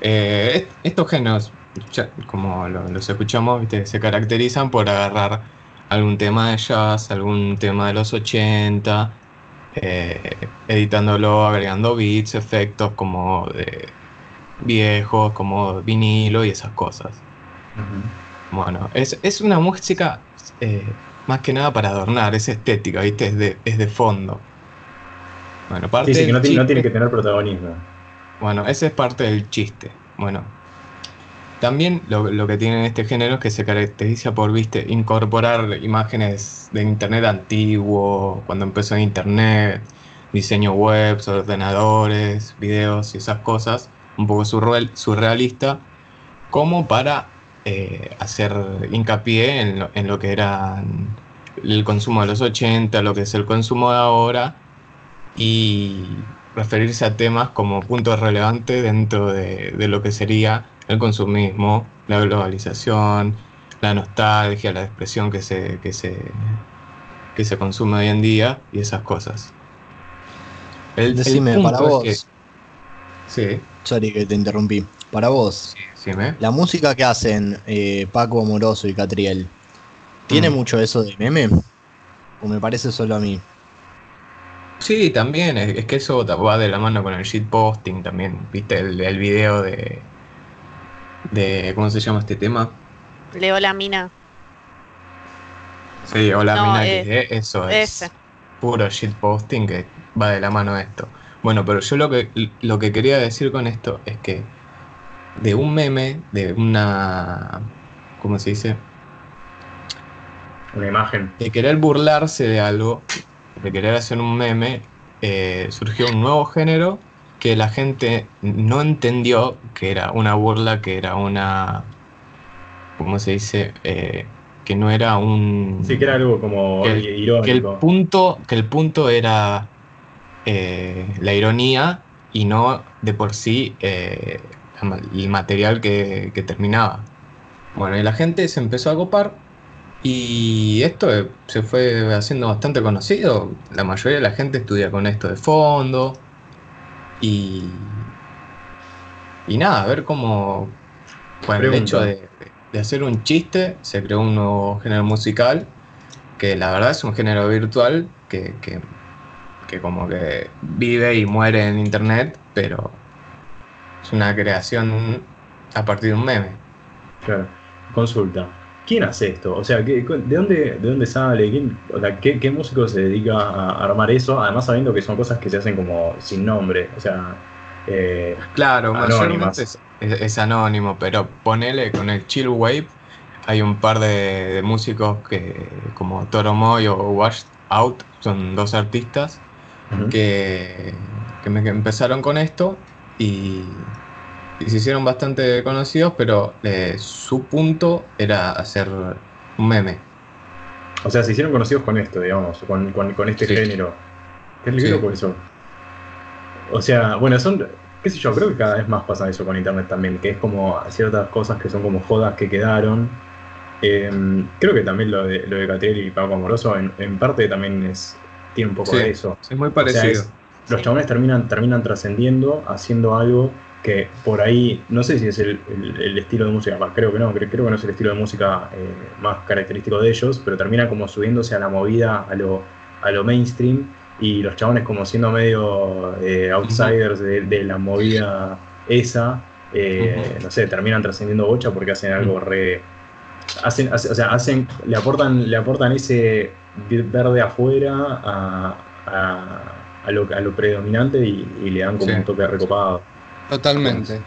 eh, est- estos géneros, ya, como lo- los escuchamos, ¿viste? se caracterizan por agarrar algún tema de jazz, algún tema de los 80, eh, editándolo, agregando beats, efectos como de viejos, como vinilo y esas cosas. Bueno, es, es una música eh, más que nada para adornar, es estética, ¿viste? Es de, es de fondo. Bueno, parte Sí, sí, que no, tiene que tener protagonismo. bueno, ese es parte del chiste. Bueno, también lo, que tiene este género es que se caracteriza por, viste, incorporar imágenes de internet antiguo, cuando empezó internet, diseño web, ordenadores, videos y esas cosas, un poco surreal- surrealista, como para eh, hacer hincapié en lo, en lo que era el consumo de los 80, lo que es el consumo de ahora, y referirse a temas como puntos relevantes dentro de, de lo que sería el consumismo, la globalización, la nostalgia, la expresión que se, que se, que se consume hoy en día y esas cosas. El, el Decime, punto para es vos, que- sí, sorry que te interrumpí. Para vos, sí, la música que hacen eh, Paco Amoroso y Catriel, ¿tiene Mm. mucho eso de meme? ¿O me parece solo a mí? Sí, también, es, es que eso va de la mano con el shitposting también, viste el, el video de, de, ¿cómo se llama este tema? Leo la mina. Sí, hola No, mina, eh, que eso es ese. puro shitposting que va de la mano esto. Bueno, pero yo lo que, lo que quería decir con esto es que de un meme, de una, ¿cómo se dice? Una imagen. de querer burlarse de algo, de querer hacer un meme, eh, surgió un nuevo género que la gente no entendió que era una burla, que era una, ¿cómo se dice? Eh, que no era un... Sí, que era algo como Que el- irónico. que el punto, que el punto era eh, la ironía y no de por sí eh, el material que, que terminaba. Bueno, y la gente se empezó a copar y esto se fue haciendo bastante conocido. La mayoría de la gente estudia con esto de fondo y, y nada, a ver cómo con el hecho de, de hacer un chiste se creó un nuevo género musical que la verdad es un género virtual que, que, que como que vive y muere en internet, pero es una creación a partir de un meme. Claro. Consulta. ¿Quién hace esto? O sea, ¿qué- ¿de dónde, de dónde sale? ¿Quién- o sea, ¿qué, qué músico se dedica a armar eso? Además sabiendo que son cosas que se hacen como sin nombre. O sea, eh, Claro, mayormente es, es- es anónimo, pero ponele con el Chill Wave, hay un par de, de músicos que como Toro Moy o Washed Out, son dos artistas que, que me- que empezaron con esto y, y se hicieron bastante conocidos, pero eh, su punto era hacer un meme. o sea, se hicieron conocidos con esto, digamos, con, con- con este Sí. género. Qué Sí. loco eso. O sea, bueno, son. qué sé yo, creo que cada vez más pasa eso con internet también, que es como ciertas cosas que son como jodas que quedaron. Eh, creo que también lo de, lo de Catriel y Paco Amoroso en, en parte también es, tiene un poco Sí, de eso. Es muy O sea, parecido. es- los Sí. chabones terminan, terminan trascendiendo, haciendo algo que por ahí, no sé si es el, el- el estilo de música, bah, creo que no, creo, creo que no es el estilo de música eh, más característico de ellos, pero termina como subiéndose a la movida, a lo, a lo mainstream, y los chabones como siendo medio eh, outsiders de, de la movida esa, eh, no sé, terminan trascendiendo bocha porque hacen algo re... Hacen, hace- o sea, hacen, le aportan, le aportan ese verde afuera a, a- a lo, a lo predominante y, y le dan como Sí. un toque recopado. Totalmente.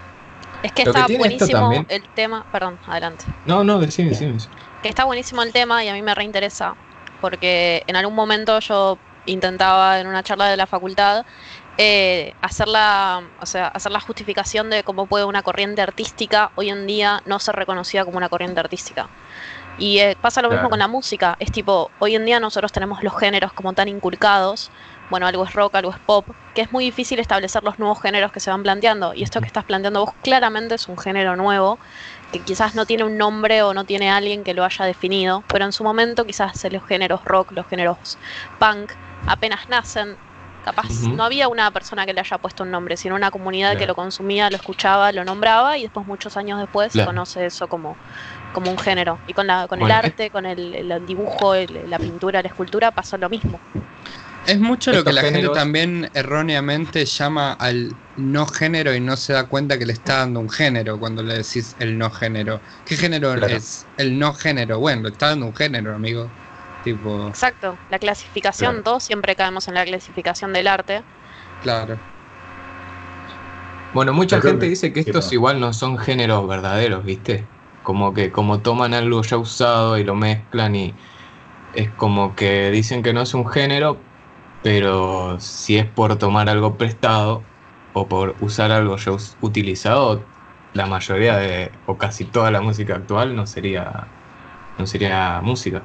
Es que Lo está buenísimo también- el tema. Perdón, adelante. No, no, decime, decime. que está buenísimo el tema y a mí me reinteresa, porque en algún momento yo intentaba en una charla de la facultad eh, hacer, la, o sea, hacer la justificación de cómo puede una corriente artística hoy en día no ser reconocida como una corriente artística. Y eh, pasa lo mismo con la música, es tipo, hoy en día nosotros tenemos los géneros como tan inculcados, bueno, algo es rock, algo es pop, que es muy difícil establecer los nuevos géneros que se van planteando. Y esto que estás planteando vos claramente es un género nuevo, que quizás no tiene un nombre o no tiene alguien que lo haya definido, pero en su momento quizás los géneros rock, los géneros punk, apenas nacen. Capaz no había una persona que le haya puesto un nombre, sino una comunidad que lo consumía, lo escuchaba, lo nombraba y después muchos años después se conoce eso como, como un género. Y con, la, con Bueno, el arte, con el, el dibujo, el- la pintura, la escultura pasó lo mismo. Es mucho lo que la géneros- gente también erróneamente llama al no género y no se da cuenta que le está dando un género cuando le decís el no género. ¿Qué género Claro. es el no género? Bueno, le está dando un género, amigo. Tipo, Exacto, la clasificación, Claro. siempre caemos en la clasificación del arte. claro. Bueno, mucha gente que- dice que estos igual no son géneros verdaderos, ¿viste? Como que como toman algo ya usado y lo mezclan y es como que dicen que no es un género, pero si es por tomar algo prestado o por usar algo ya utilizado, la mayoría de o casi toda la música actual no sería no sería música.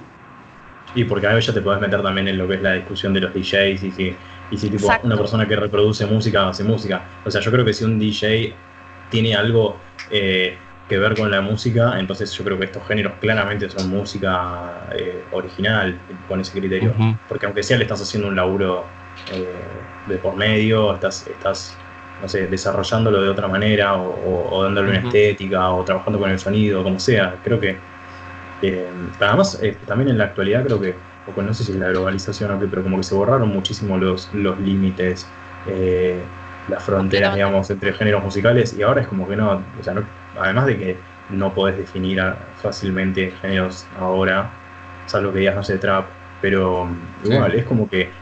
Y porque a veces ya te podés meter también en lo que es la discusión de los DJs y si, y si tipo, Exacto. una persona que reproduce música hace música. O sea, yo creo que si un DJ tiene algo eh, que ver con la música, entonces yo creo que estos géneros claramente son música eh, original con ese criterio. Porque aunque sea le estás haciendo un laburo eh, de por medio, estás, estás no sé, desarrollándolo de otra manera o, o- o dándole una estética o trabajando con el sonido, como sea. Creo que eh, además eh, también en la actualidad creo que, o con- no sé si es la globalización o qué, pero como que se borraron muchísimo los, los límites, las fronteras, digamos, entre géneros musicales y ahora es como que no, o sea, no- además de que no podés definir fácilmente géneros ahora, salvo que digas, no sé, trap, pero Sí. igual, es como que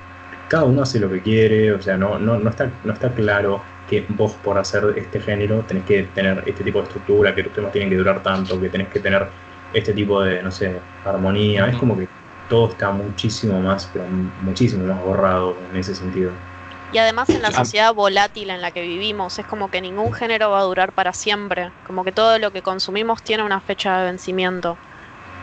cada uno hace lo que quiere, o sea, no, no, no, está, no está claro que vos por hacer este género tenés que tener este tipo de estructura, que tus temas tienen que durar tanto, que tenés que tener este tipo de, no sé, armonía, es como que todo está muchísimo más, pero muchísimo más borrado en ese sentido. Y además en la Ah. sociedad volátil en la que vivimos, es como que ningún género va a durar para siempre, como que todo lo que consumimos tiene una fecha de vencimiento.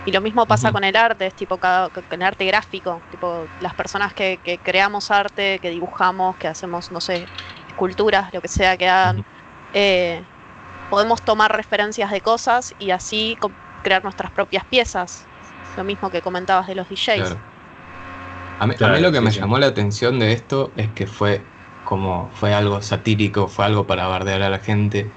Y lo mismo pasa con el arte, es tipo cada, con el arte gráfico, tipo las personas que, que creamos arte, que dibujamos, que hacemos, no sé, esculturas, lo que sea que hagan, eh, podemos tomar referencias de cosas y así crear nuestras propias piezas. Lo mismo que comentabas de los DJs. Claro. A mí, a Claro, mí lo que sí, me sí. llamó la atención de esto es que fue como fue algo satírico, fue algo para bardear a la gente.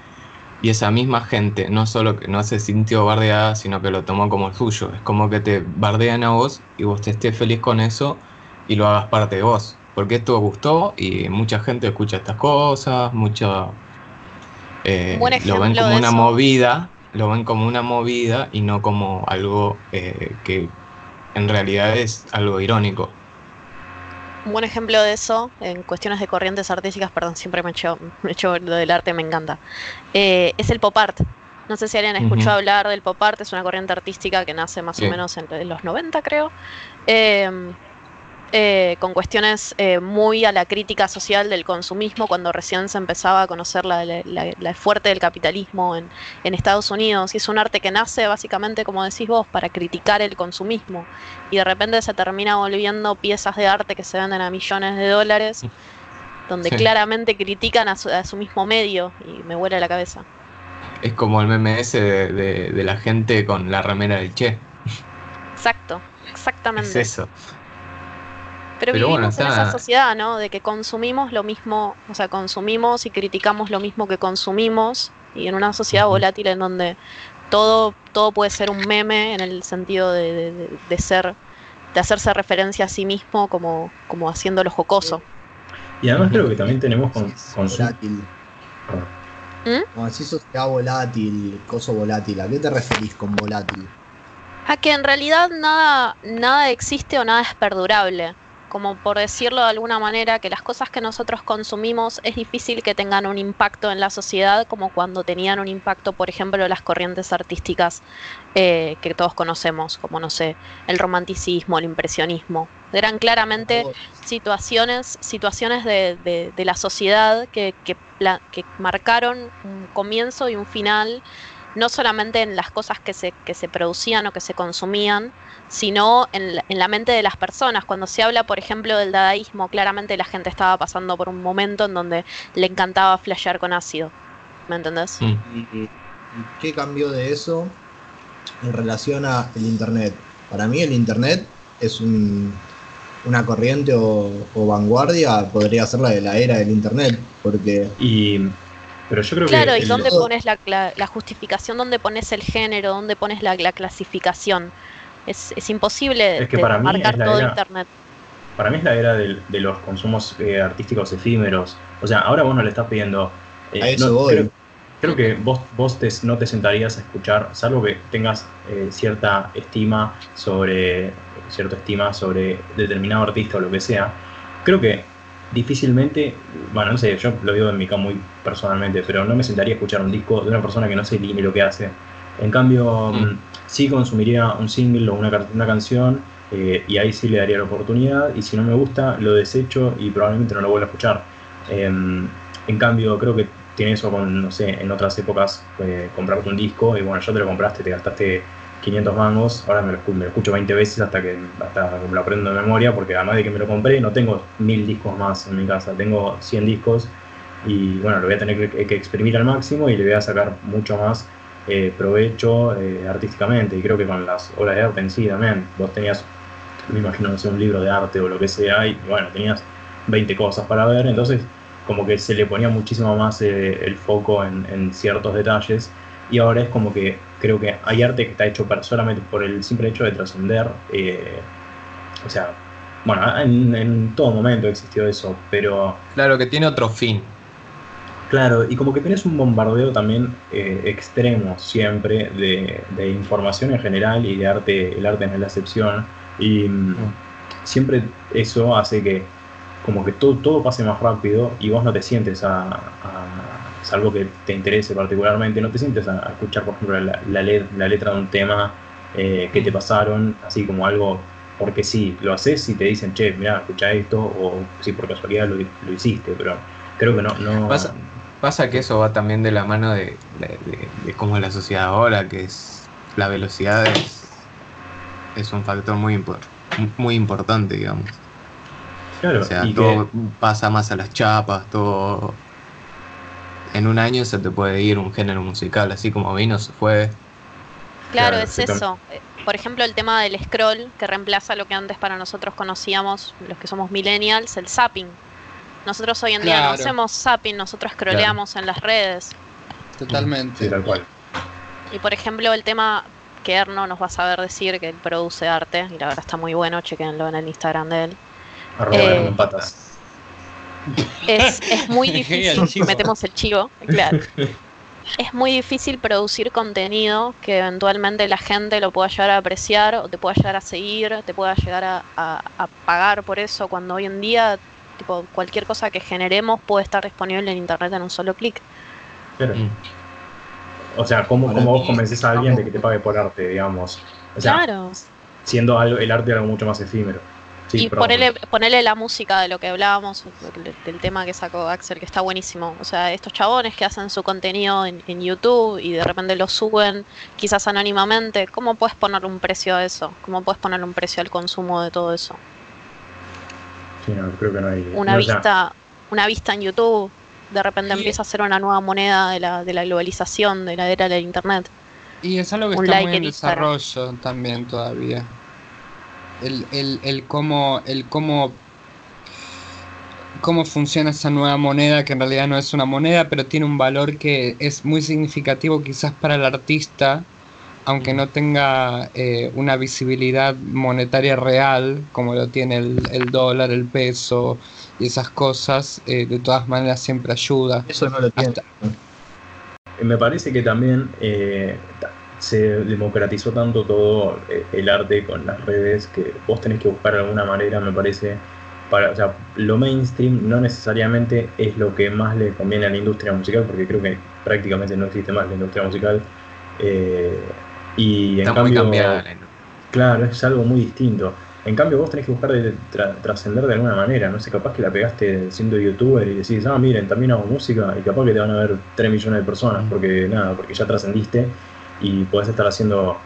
Y esa misma gente no solo que no se sintió bardeada, sino que lo tomó como suyo. Es como que te bardean a vos y vos te estés feliz con eso y lo hagas parte de vos. Porque esto gustó y mucha gente escucha estas cosas, mucha eh, lo ven como una eso. movida, lo ven como una movida y no como algo eh, que en realidad es algo irónico. Un buen ejemplo de eso, en cuestiones de corrientes artísticas, perdón, siempre me echo, me echo lo del arte, me encanta, eh, es el pop art. No sé si alguien ha escuchado Ujú. hablar del pop art, es una corriente artística que nace más Sí. o menos en, en los 90, creo, eh, eh, con cuestiones eh, muy a la crítica social del consumismo, cuando recién se empezaba a conocer la, la- la- la fuerte del capitalismo en, en Estados Unidos. Y es un arte que nace básicamente, como decís vos, para criticar el consumismo y de repente se termina volviendo piezas de arte que se venden a millones de dólares donde Sí. claramente critican a su, a su mismo medio y me vuela la cabeza. Es como el meme ese de, de- de la gente con la remera del Che. Exacto, Es exactamente. eso. Pero, Pero bueno, vivimos en esa sociedad, ¿no? De que consumimos lo mismo, o sea, consumimos y criticamos lo mismo que consumimos, y en una sociedad volátil en donde todo, todo puede ser un meme en el sentido de, de- de- de ser, de hacerse referencia a sí mismo como, como haciéndolo jocoso. Y además creo que también tenemos con, consumo. volátil. ¿Mm? Como decís sociedad volátil, coso volátil. ¿A qué te referís con volátil? A que en realidad nada, nada existe o nada es perdurable. Como por decirlo de alguna manera, que las cosas que nosotros consumimos es difícil que tengan un impacto en la sociedad como cuando tenían un impacto, por ejemplo, las corrientes artísticas eh, que todos conocemos, como no sé, el romanticismo, el impresionismo. Eran claramente situaciones, situaciones de, de- de la sociedad que, que marcaron un comienzo y un final, no solamente en las cosas que se, que se producían o que se consumían, sino en la, en la mente de las personas. Cuando se habla, por ejemplo, del dadaísmo, claramente la gente estaba pasando por un momento en donde le encantaba flashear con ácido. ¿Me entendés? Mm. ¿Y y qué cambió de eso en relación al internet? Para mí el internet es un- una corriente o, o vanguardia, podría ser la de la era del internet, porque Y, pero yo creo Claro, que. ¿y el- dónde pones la, la- la justificación? ¿Dónde pones el género? ¿Dónde pones la, la clasificación? Es, es imposible Es que de para mí marcar es la todo era- Internet. Para mí es la era de los consumos eh, artísticos efímeros. O sea, ahora vos no le estás pidiendo. eh, A eso no, voy. Creo, creo que vos, vos te- no te sentarías a escuchar, salvo que tengas eh, cierta estima sobre cierta estima sobre determinado artista o lo que sea. Creo que difícilmente, bueno, no sé, yo lo digo en mi caso muy personalmente, pero no me sentaría a escuchar un disco de una persona que no sé ni lo que hace. En cambio, Mm. mm, sí consumiría un single o una, una canción eh, y ahí sí le daría la oportunidad y si no me gusta lo desecho y probablemente no lo vuelva a escuchar. Em, en cambio creo que tiene eso con, no sé, en otras épocas eh, comprarte un disco y bueno, ya te lo compraste, te gastaste 500 mangos, ahora me lo, me lo escucho 20 veces hasta que, hasta me lo aprendo de memoria porque además de que me lo compré no tengo mil discos más en mi casa, tengo 100 discos y bueno, lo voy a tener que, que exprimir al máximo y le voy a sacar mucho más eh, provecho eh, artísticamente y creo que con las obras de arte en sí también, vos tenías me imagino no un libro de arte o lo que sea, y bueno, tenías 20 cosas para ver, entonces como que se le ponía muchísimo más eh, el foco en ciertos detalles, y ahora es como que creo que hay arte que está hecho para- solamente por el simple hecho de trascender, eh, o sea, bueno, en, en todo momento existió eso, pero Claro, que tiene otro fin. Claro, y como que tenés un bombardeo también eh, extremo siempre de, de información en general y de arte, el arte no es la excepción. Y mm, siempre eso hace que como que todo, todo pase más rápido y vos no te sientes a, a- salvo que te interese particularmente, no te sientes a, escuchar, por ejemplo, la, la la letra de un tema eh, que te pasaron, así como algo porque sí, lo haces y te dicen, che, mira, escucha esto, o si por casualidad lo, lo hiciste, pero creo que no... Pasa- Pasa que eso va también de la mano de- de cómo es la sociedad ahora, que es la velocidad es, es un factor muy, impor- muy importante, digamos. Claro, O sea, y todo que, pasa más a las chapas, todo... En un año se te puede ir un género musical, así como vino, se fue. Claro, Claro, es eso. Eh, Por ejemplo, el tema del scroll, que reemplaza lo que antes para nosotros conocíamos, los que somos millennials, el zapping. Nosotros hoy en día no hacemos zapping, nosotros scrolleamos en las redes. Totalmente. sí, tal cual. Y por ejemplo, el tema que Erno nos va a saber decir, que él produce arte, y la verdad está muy bueno, chequenlo en el Instagram de él. Arroba Eh, con patas. Es, es muy (laughs) difícil, metemos el chivo, claro. Es muy difícil producir contenido que eventualmente la gente lo pueda llegar a apreciar o te pueda llegar a seguir, te pueda llegar a, a- a pagar por eso, cuando hoy en día tipo, cualquier cosa que generemos puede estar disponible en internet en un solo clic. Claro. Mm. O sea, ¿cómo, cómo vos convences a alguien de que te pague por arte, digamos? O sea, claro. siendo algo, el arte algo mucho más efímero. Sí, y perdón. ponele, ponele la música de lo que hablábamos, del- tema que sacó Axel, que está buenísimo. O sea, estos chabones que hacen su contenido en, en YouTube y de repente lo suben, quizás anónimamente, ¿cómo puedes ponerle un precio a eso? ¿Cómo puedes ponerle un precio al consumo de todo eso? Sí, no, creo que no hay. Una no, vista, una vista en YouTube, de repente empieza a ser una nueva moneda de la, de la globalización, de la era del internet. Y es algo que Un está like muy en Instagram. desarrollo también todavía. El, el, el cómo, el cómo, cómo funciona esa nueva moneda, que en realidad no es una moneda, pero tiene un valor que es muy significativo quizás para el artista, aunque no tenga eh, una visibilidad monetaria real, como lo tiene el, el dólar, el peso y esas cosas, eh, de todas maneras siempre ayuda. Eso no lo tiene. Hasta- Me parece que también eh, se democratizó tanto todo eh, el arte con las redes que vos tenés que buscar alguna manera, me parece, para, o sea, lo mainstream no necesariamente es lo que más le conviene a la industria musical, porque creo que prácticamente no existe más la industria musical. eh, y en Está muy cambio, cambiada. Claro, es algo muy distinto. En cambio, vos tenés que buscar de tra- trascender de alguna manera. No sé, capaz que la pegaste siendo youtuber y decís, ah, miren, también hago música y capaz que te van a ver 3 millones de personas porque nada, porque ya trascendiste y podés estar haciendo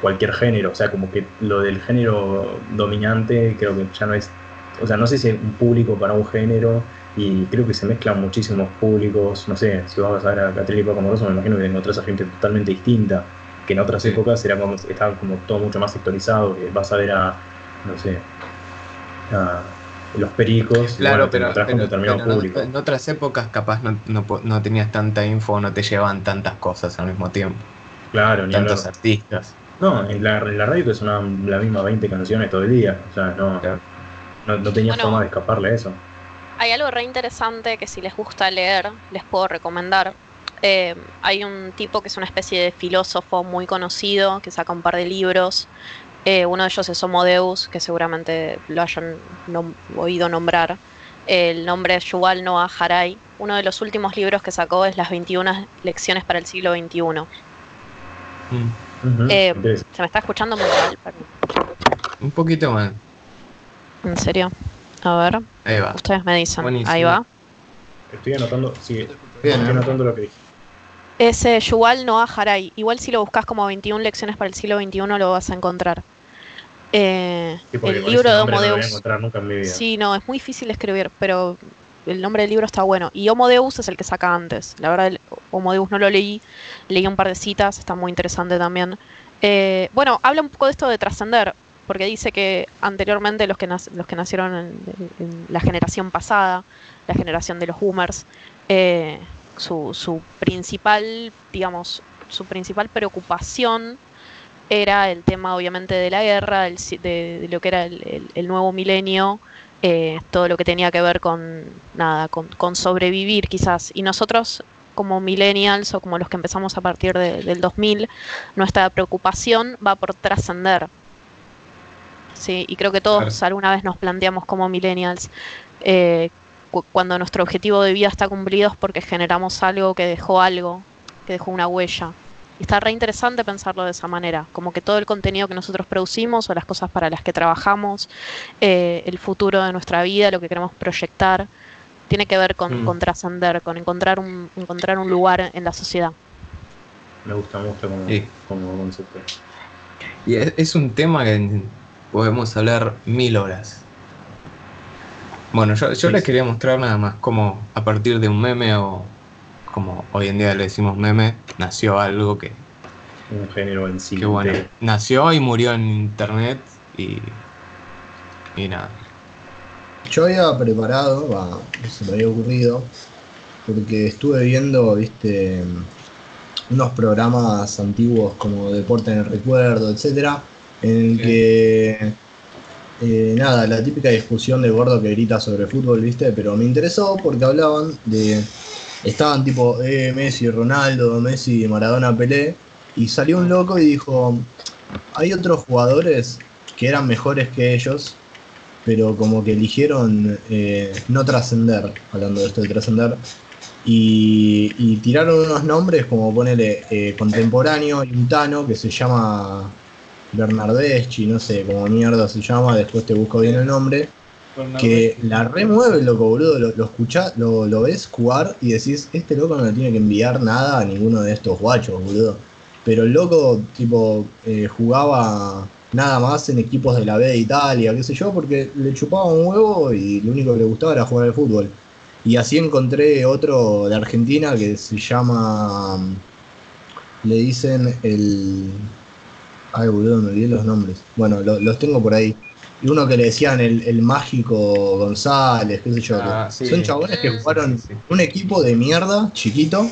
cualquier género. O sea, como que lo del género dominante creo que ya no es. O sea, no sé si hay un público para un género y creo que se mezclan muchísimos públicos. No sé, si vas a ver a Catril y Paco Moroso, me imagino que encontrás a gente totalmente distinta que en otras Sí. épocas era como, estaba como todo mucho más sectorizado, que vas a ver a, no sé, a los pericos, Claro, bueno, pero, pero- determinado pero en- público. en otras épocas capaz no, no, no tenías tanta info, no te llevaban tantas cosas al mismo tiempo, Claro, ni tantos hablar. artistas. No, en la, en la radio te sonaban la misma 20 canciones todo el día, o sea, no, Claro. no, no tenías Bueno. forma de escaparle a eso. Hay algo re interesante que si les gusta leer, les puedo recomendar. Eh, hay un tipo que es una especie de filósofo muy conocido, que saca un par de libros. Eh, uno de ellos es Homo Deus, que seguramente lo hayan nom- oído nombrar. El nombre es Yuval Noah Harari. Uno de los últimos libros que sacó es Las 21 lecciones para el siglo XXI. Mm, Eh. Se me está escuchando muy mal, perdón. Un poquito más. ¿En serio? A ver, Ahí va. ustedes me dicen. Buenísimo. Ahí va. Estoy anotando, sí, Bien, estoy ¿eh? anotando lo que dije. Ese Yuval Noah Harari. Igual si lo buscas como 21 lecciones para el siglo XXI lo vas a encontrar. Eh, Sí, el libro de Homo Deus. Sí, no, es muy difícil de escribir, pero el nombre del libro está bueno. Y Homo Deus es el que saca antes. La verdad, el Homo Deus no lo leí. Leí un par de citas, está muy interesante también. Eh, bueno, habla un poco de esto de trascender, porque dice que anteriormente los que, los que nacieron en, la generación pasada, la generación de los boomers, eh, su, su principal, digamos, su principal preocupación era el tema obviamente de la guerra, de, lo que era el nuevo milenio, eh, todo lo que tenía que ver con nada, con, con sobrevivir quizás. Y nosotros como millennials o como los que empezamos a partir de- del 2000, nuestra preocupación va por trascender. Sí, y creo que todos Claro. alguna vez nos planteamos como millennials eh, cu- cuando nuestro objetivo de vida está cumplido es porque generamos algo que dejó algo, que dejó una huella. Y está re interesante pensarlo de esa manera, como que todo el contenido que nosotros producimos o las cosas para las que trabajamos, eh, el futuro de nuestra vida, lo que queremos proyectar, tiene que ver con, Mm. con trascender, con encontrar un, encontrar un lugar en la sociedad. Me gusta, me gusta como, Sí. como concepto. Y es, es un tema que podemos hablar mil horas. Bueno, yo, yo Sí, les sí. quería mostrar nada más cómo a partir de un meme o como hoy en día le decimos meme, nació algo que, Un género en sí. que bueno, de- nació y murió en internet y, y nada. Yo había preparado, va, se me había ocurrido, porque estuve viendo, viste, unos programas antiguos como Deporte en el Recuerdo, etcétera, en el Sí. que eh, nada, la típica discusión de gordo que grita sobre fútbol, viste, pero me interesó porque hablaban de. Estaban tipo eh, Messi, Ronaldo, Messi, Maradona, Pelé, y salió un loco y dijo: Hay otros jugadores que eran mejores que ellos, pero como que eligieron eh, no trascender, hablando de esto de trascender, y, y tiraron unos nombres como ponele eh, contemporáneo, y un Tano que se llama Bernardeschi, no sé cómo mierda se llama, después te busco bien el nombre, que la remueve, loco, boludo, lo, lo escuchás, lo, lo ves jugar y decís, este loco no le tiene que enviar nada a ninguno de estos guachos, boludo. Pero el loco, tipo, eh, jugaba nada más en equipos de la B de Italia, qué sé yo, porque le chupaba un huevo y lo único que le gustaba era jugar al fútbol. Y así encontré otro de Argentina que se llama. Le dicen el. Ay, boludo, me olvidé los nombres. Bueno, lo- los tengo por ahí. Y uno que le decían el, el mágico González, qué sé yo. Ah, sí. Son chabones que jugaron sí, sí. un equipo de mierda, chiquito.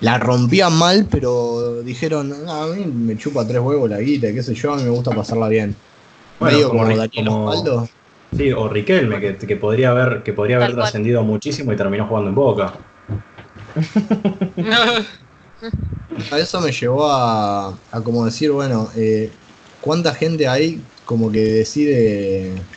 La rompían mal, pero dijeron, "Ah, a mí me chupa tres huevos la guita, qué sé yo, a mí me gusta pasarla bien. Bueno, Medio como como, Ri- Daniel como- Osvaldo. Sí, o Riquelme, que, que podría haber, que podría haber trascendido muchísimo y terminó jugando en Boca. (laughs) A eso me llevó a, a como decir, bueno, eh, ¿cuánta gente hay como que decide,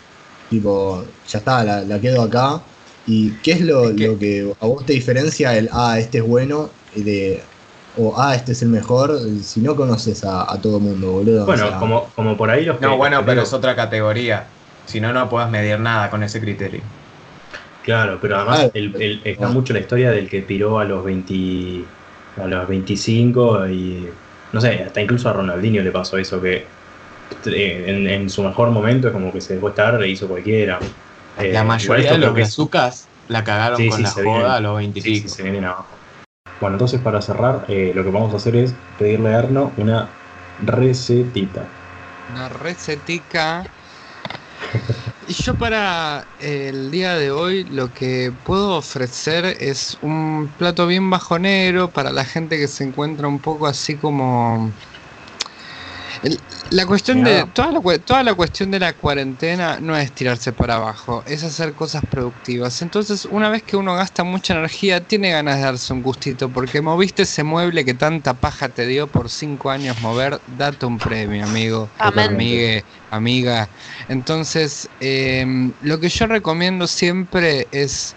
tipo, ya está, la, la quedo acá? ¿Y qué es lo, Es que- lo que a vos te diferencia el, ah, este es bueno, y de, o ah, este es el mejor, si no conoces a, a todo mundo, boludo? o Bueno, sea, como, como por ahí los que. No, bueno, pero es otra categoría. Si no, no puedas medir nada con ese criterio. Claro, pero además Ah, el- el- está ah. mucho la historia del que piró a los 20, a los 25 y no sé, hasta incluso a Ronaldinho le pasó eso que en, en su mejor momento es como que se dejó estar e hizo cualquiera. Eh, la igual mayoría esto de los que brazucas la cagaron Sí, con sí, la joda vienen. a los 20 y sí, sí, pico. se vienen abajo. Bueno, entonces para cerrar, eh, lo que vamos a hacer es pedirle a Erno una recetita. Una recetica. Y yo para el día de hoy lo que puedo ofrecer es un plato bien bajonero para la gente que se encuentra un poco así como... El- la cuestión de toda la, cue- toda la cuestión de la cuarentena no es tirarse para abajo, es hacer cosas productivas. Entonces, una vez que uno gasta mucha energía, tiene ganas de darse un gustito, porque moviste ese mueble que tanta paja te dio por cinco años mover, date un premio, amigo. Amén. Amigue, amiga. Entonces, em, lo que yo recomiendo siempre es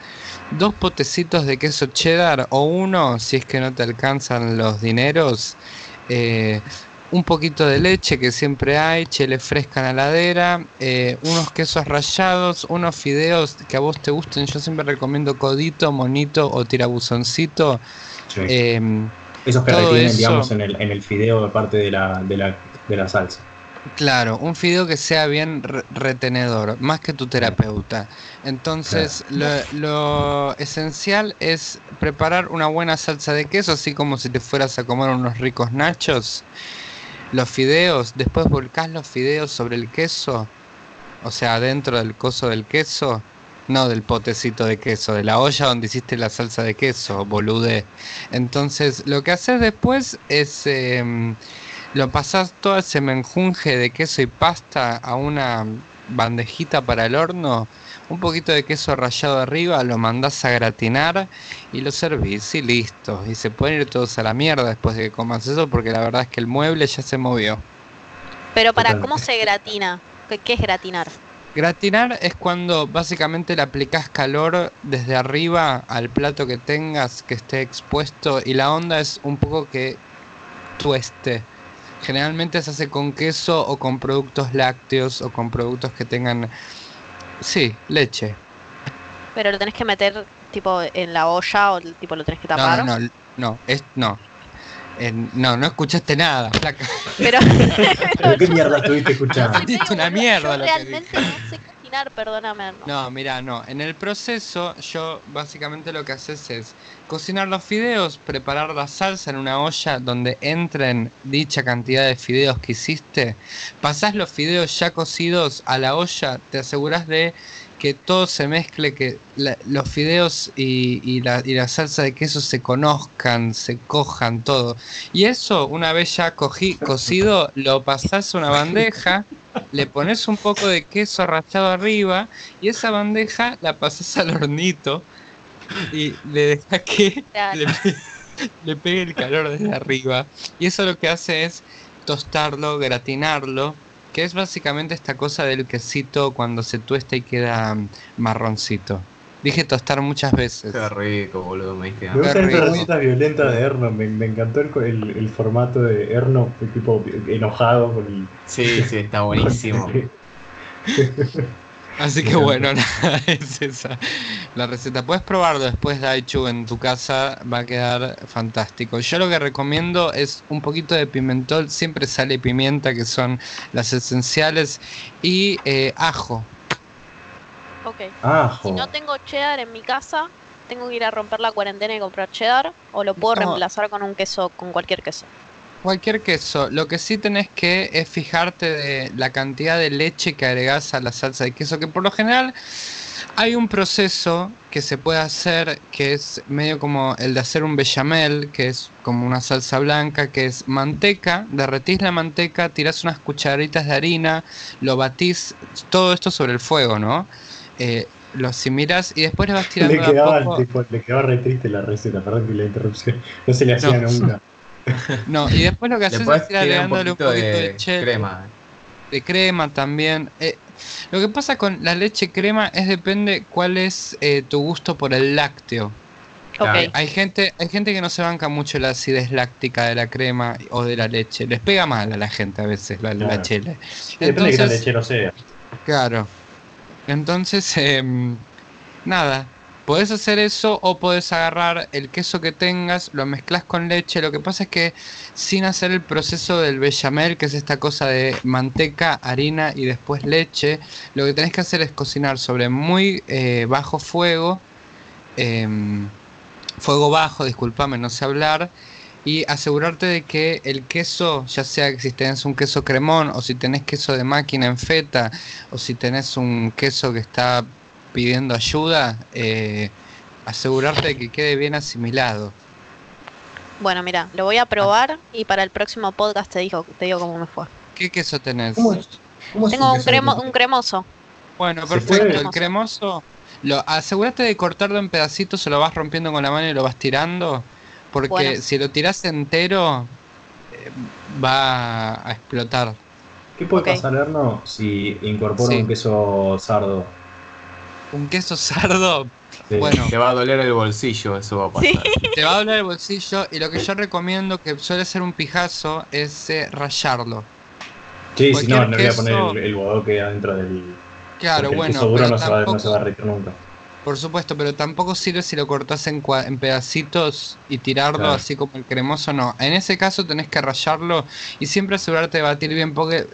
dos potecitos de queso cheddar o uno, si es que no te alcanzan los dineros. eh, un poquito de leche que siempre hay, chile fresca en la heladera, eh, unos quesos rallados, unos fideos que a vos te gusten. Yo siempre recomiendo codito, monito o tirabuzoncito. Sí. em, Esos que retienen, eso- digamos, en el, en el fideo de parte de la, de la, de la salsa. Claro, un fideo que sea bien re- retenedor, más que tu terapeuta. Entonces, lo, lo esencial es preparar una buena salsa de queso, así como si te fueras a comer unos ricos nachos. Los fideos, después volcás los fideos sobre el queso, o sea, dentro del coso del queso, no del potecito de queso, de la olla donde hiciste la salsa de queso, bolude. Entonces, lo que haces después es... em, lo pasás todo ese menjunje de queso y pasta a una bandejita para el horno, un poquito de queso rallado arriba, lo mandás a gratinar y lo servís y listo. Y se pueden ir todos a la mierda después de que comas eso porque la verdad es que el mueble ya se movió. Pero para, Totalmente. ¿cómo se gratina? ¿Qué, qué es gratinar? Gratinar es cuando básicamente le aplicás calor desde arriba al plato que tengas que esté expuesto y la onda es un poco que tueste. Generalmente se hace con queso o con productos lácteos o con productos que tengan, sí, leche. Pero lo tenés que meter tipo en la olla o tipo lo tenés que tapar. No, no, no, no, es, no. Eh, no, no escuchaste nada, flaca. Pero, (laughs) ¿Pero qué mierda estuviste escuchando? Aprendiste una mierda Yo lo que realmente no sé cocinar, perdóname. No. No, mira, no. En el proceso, yo básicamente lo que haces es cocinar los fideos, preparar la salsa en una olla donde entren dicha cantidad de fideos que hiciste. Pasás los fideos ya cocidos a la olla, te aseguras de que todo se mezcle, que los fideos y, la, salsa de queso se conozcan, se cojan todo. Y eso, una vez ya cogí, cocido, lo pasás a una bandeja, le pones un poco de queso rallado arriba y esa bandeja la pasas al hornito y le dejas que Claro. le, le pegue el calor desde arriba. Y eso lo que hace es tostarlo, gratinarlo, que es básicamente esta cosa del quesito cuando se tuesta y queda mm, marroncito. Dije tostar muchas veces. Qué rico, boludo, me diste Me estas rico. recetas violentas de Erno, me, me encantó el, el- el formato de Erno, el tipo enojado con el... Sí, sí, está buenísimo. (laughs) Así que bueno, (laughs) nada, es esa la receta. Puedes probarlo después, Daichu, en tu casa, va a quedar fantástico. Yo lo que recomiendo es un poquito de pimentol, siempre sale pimienta, que son las esenciales, y eh, ajo. Ok. Ajo. Si no tengo cheddar en mi casa, tengo que ir a romper la cuarentena y comprar cheddar o lo puedo No. reemplazar con un queso, con cualquier queso. Cualquier queso. Lo que sí tenés que es fijarte de la cantidad de leche que agregás a la salsa de queso, que por lo general hay un proceso que se puede hacer que es medio como el de hacer un bechamel, que es como una salsa blanca, que es manteca, derretís la manteca, tirás unas cucharitas de harina, lo batís, todo esto sobre el fuego, ¿no? Eh, lo asimilás y después le vas (laughs) tirando Le de a quedaba, poco- tipo, le quedaba re triste la receta, perdón que la interrupción. No se le hacía No. nunca. (laughs) (laughs) No, y después lo que haces es ir un agregándole un poquito de, de crema. de crema también. Eh, lo que pasa con la leche crema es depende cuál es eh, tu gusto por el lácteo. Claro. Ok. Hay gente, hay gente que no se banca mucho la acidez láctica de la crema o de la leche. Les pega mal a la gente a veces la, la Claro. chile. Depende de qué tan Entonces, lechero sea. claro. Entonces, em, nada. Podés hacer eso o podés agarrar el queso que tengas, lo mezclas con leche. Lo que pasa es que sin hacer el proceso del bechamel, que es esta cosa de manteca, harina y después leche, lo que tenés que hacer es cocinar sobre muy eh, bajo fuego, em, fuego bajo, disculpame, no sé hablar, y asegurarte de que el queso, ya sea que si tenés un queso cremón o si tenés queso de máquina en feta o si tenés un queso que está pidiendo ayuda, eh, asegurarte de que quede bien asimilado. Bueno, mira, lo voy a probar y para el próximo podcast te digo, te digo cómo me fue. ¿Qué queso tenés? ¿Cómo es? ¿Cómo es Tengo un, cremo, un cremoso. Bueno, ¿Se perfecto. El cremoso, lo, asegúrate de cortarlo en pedacitos, se lo vas rompiendo con la mano y lo vas tirando, porque Bueno. si lo tirás entero eh, va a explotar. ¿Qué puede pasar, Erno, si incorpora Sí. un queso sardo? Un queso sardo Sí. Bueno. Te va a doler el bolsillo, eso va a pasar. te va a doler el bolsillo y lo que yo recomiendo, que suele ser un pijazo, es eh, rallarlo. Sí, si no, no voy a poner el, el bodoque adentro del. Claro, porque el bueno, queso duro pero no se, va, no tampoco- se va a derretir nunca. Por supuesto, pero tampoco sirve si lo cortás en, en pedacitos y tirarlo Claro. así como el cremoso, no. En ese caso tenés que rallarlo y siempre asegurarte de batir bien, porque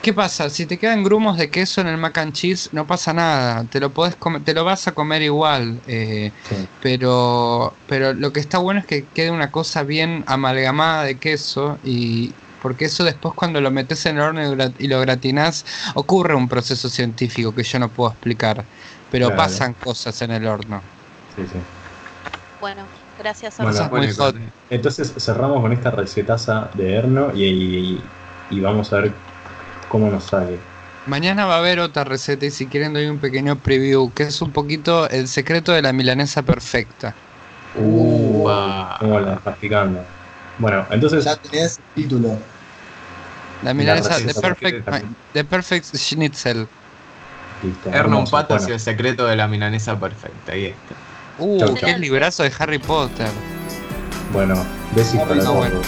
¿qué pasa? Si te quedan grumos de queso en el mac and cheese, no pasa nada, te lo podés comer, te lo vas a comer igual, eh, Sí. pero, pero lo que está bueno es que quede una cosa bien amalgamada de queso y porque eso después cuando lo metes en el horno y lo gratinás ocurre un proceso científico que yo no puedo explicar, pero Claro. pasan cosas en el horno. Sí, sí. Bueno, gracias a Bueno, con- Entonces cerramos con esta recetaza de y, y- y vamos a ver cómo nos sale. Mañana va a haber otra receta y si quieren doy un pequeño preview que es un poquito el secreto de la milanesa perfecta. Upa. Cómo la estás picando. Bueno, entonces Ya tenés título. La milanesa de receta perfect, perfecta. de perfect schnitzel. listo. Erno hermoso. Patas Bueno, y el secreto de la milanesa perfecta. Ahí está. Uh, Chau, qué librazo de Harry Potter. bueno, besis Está para todos.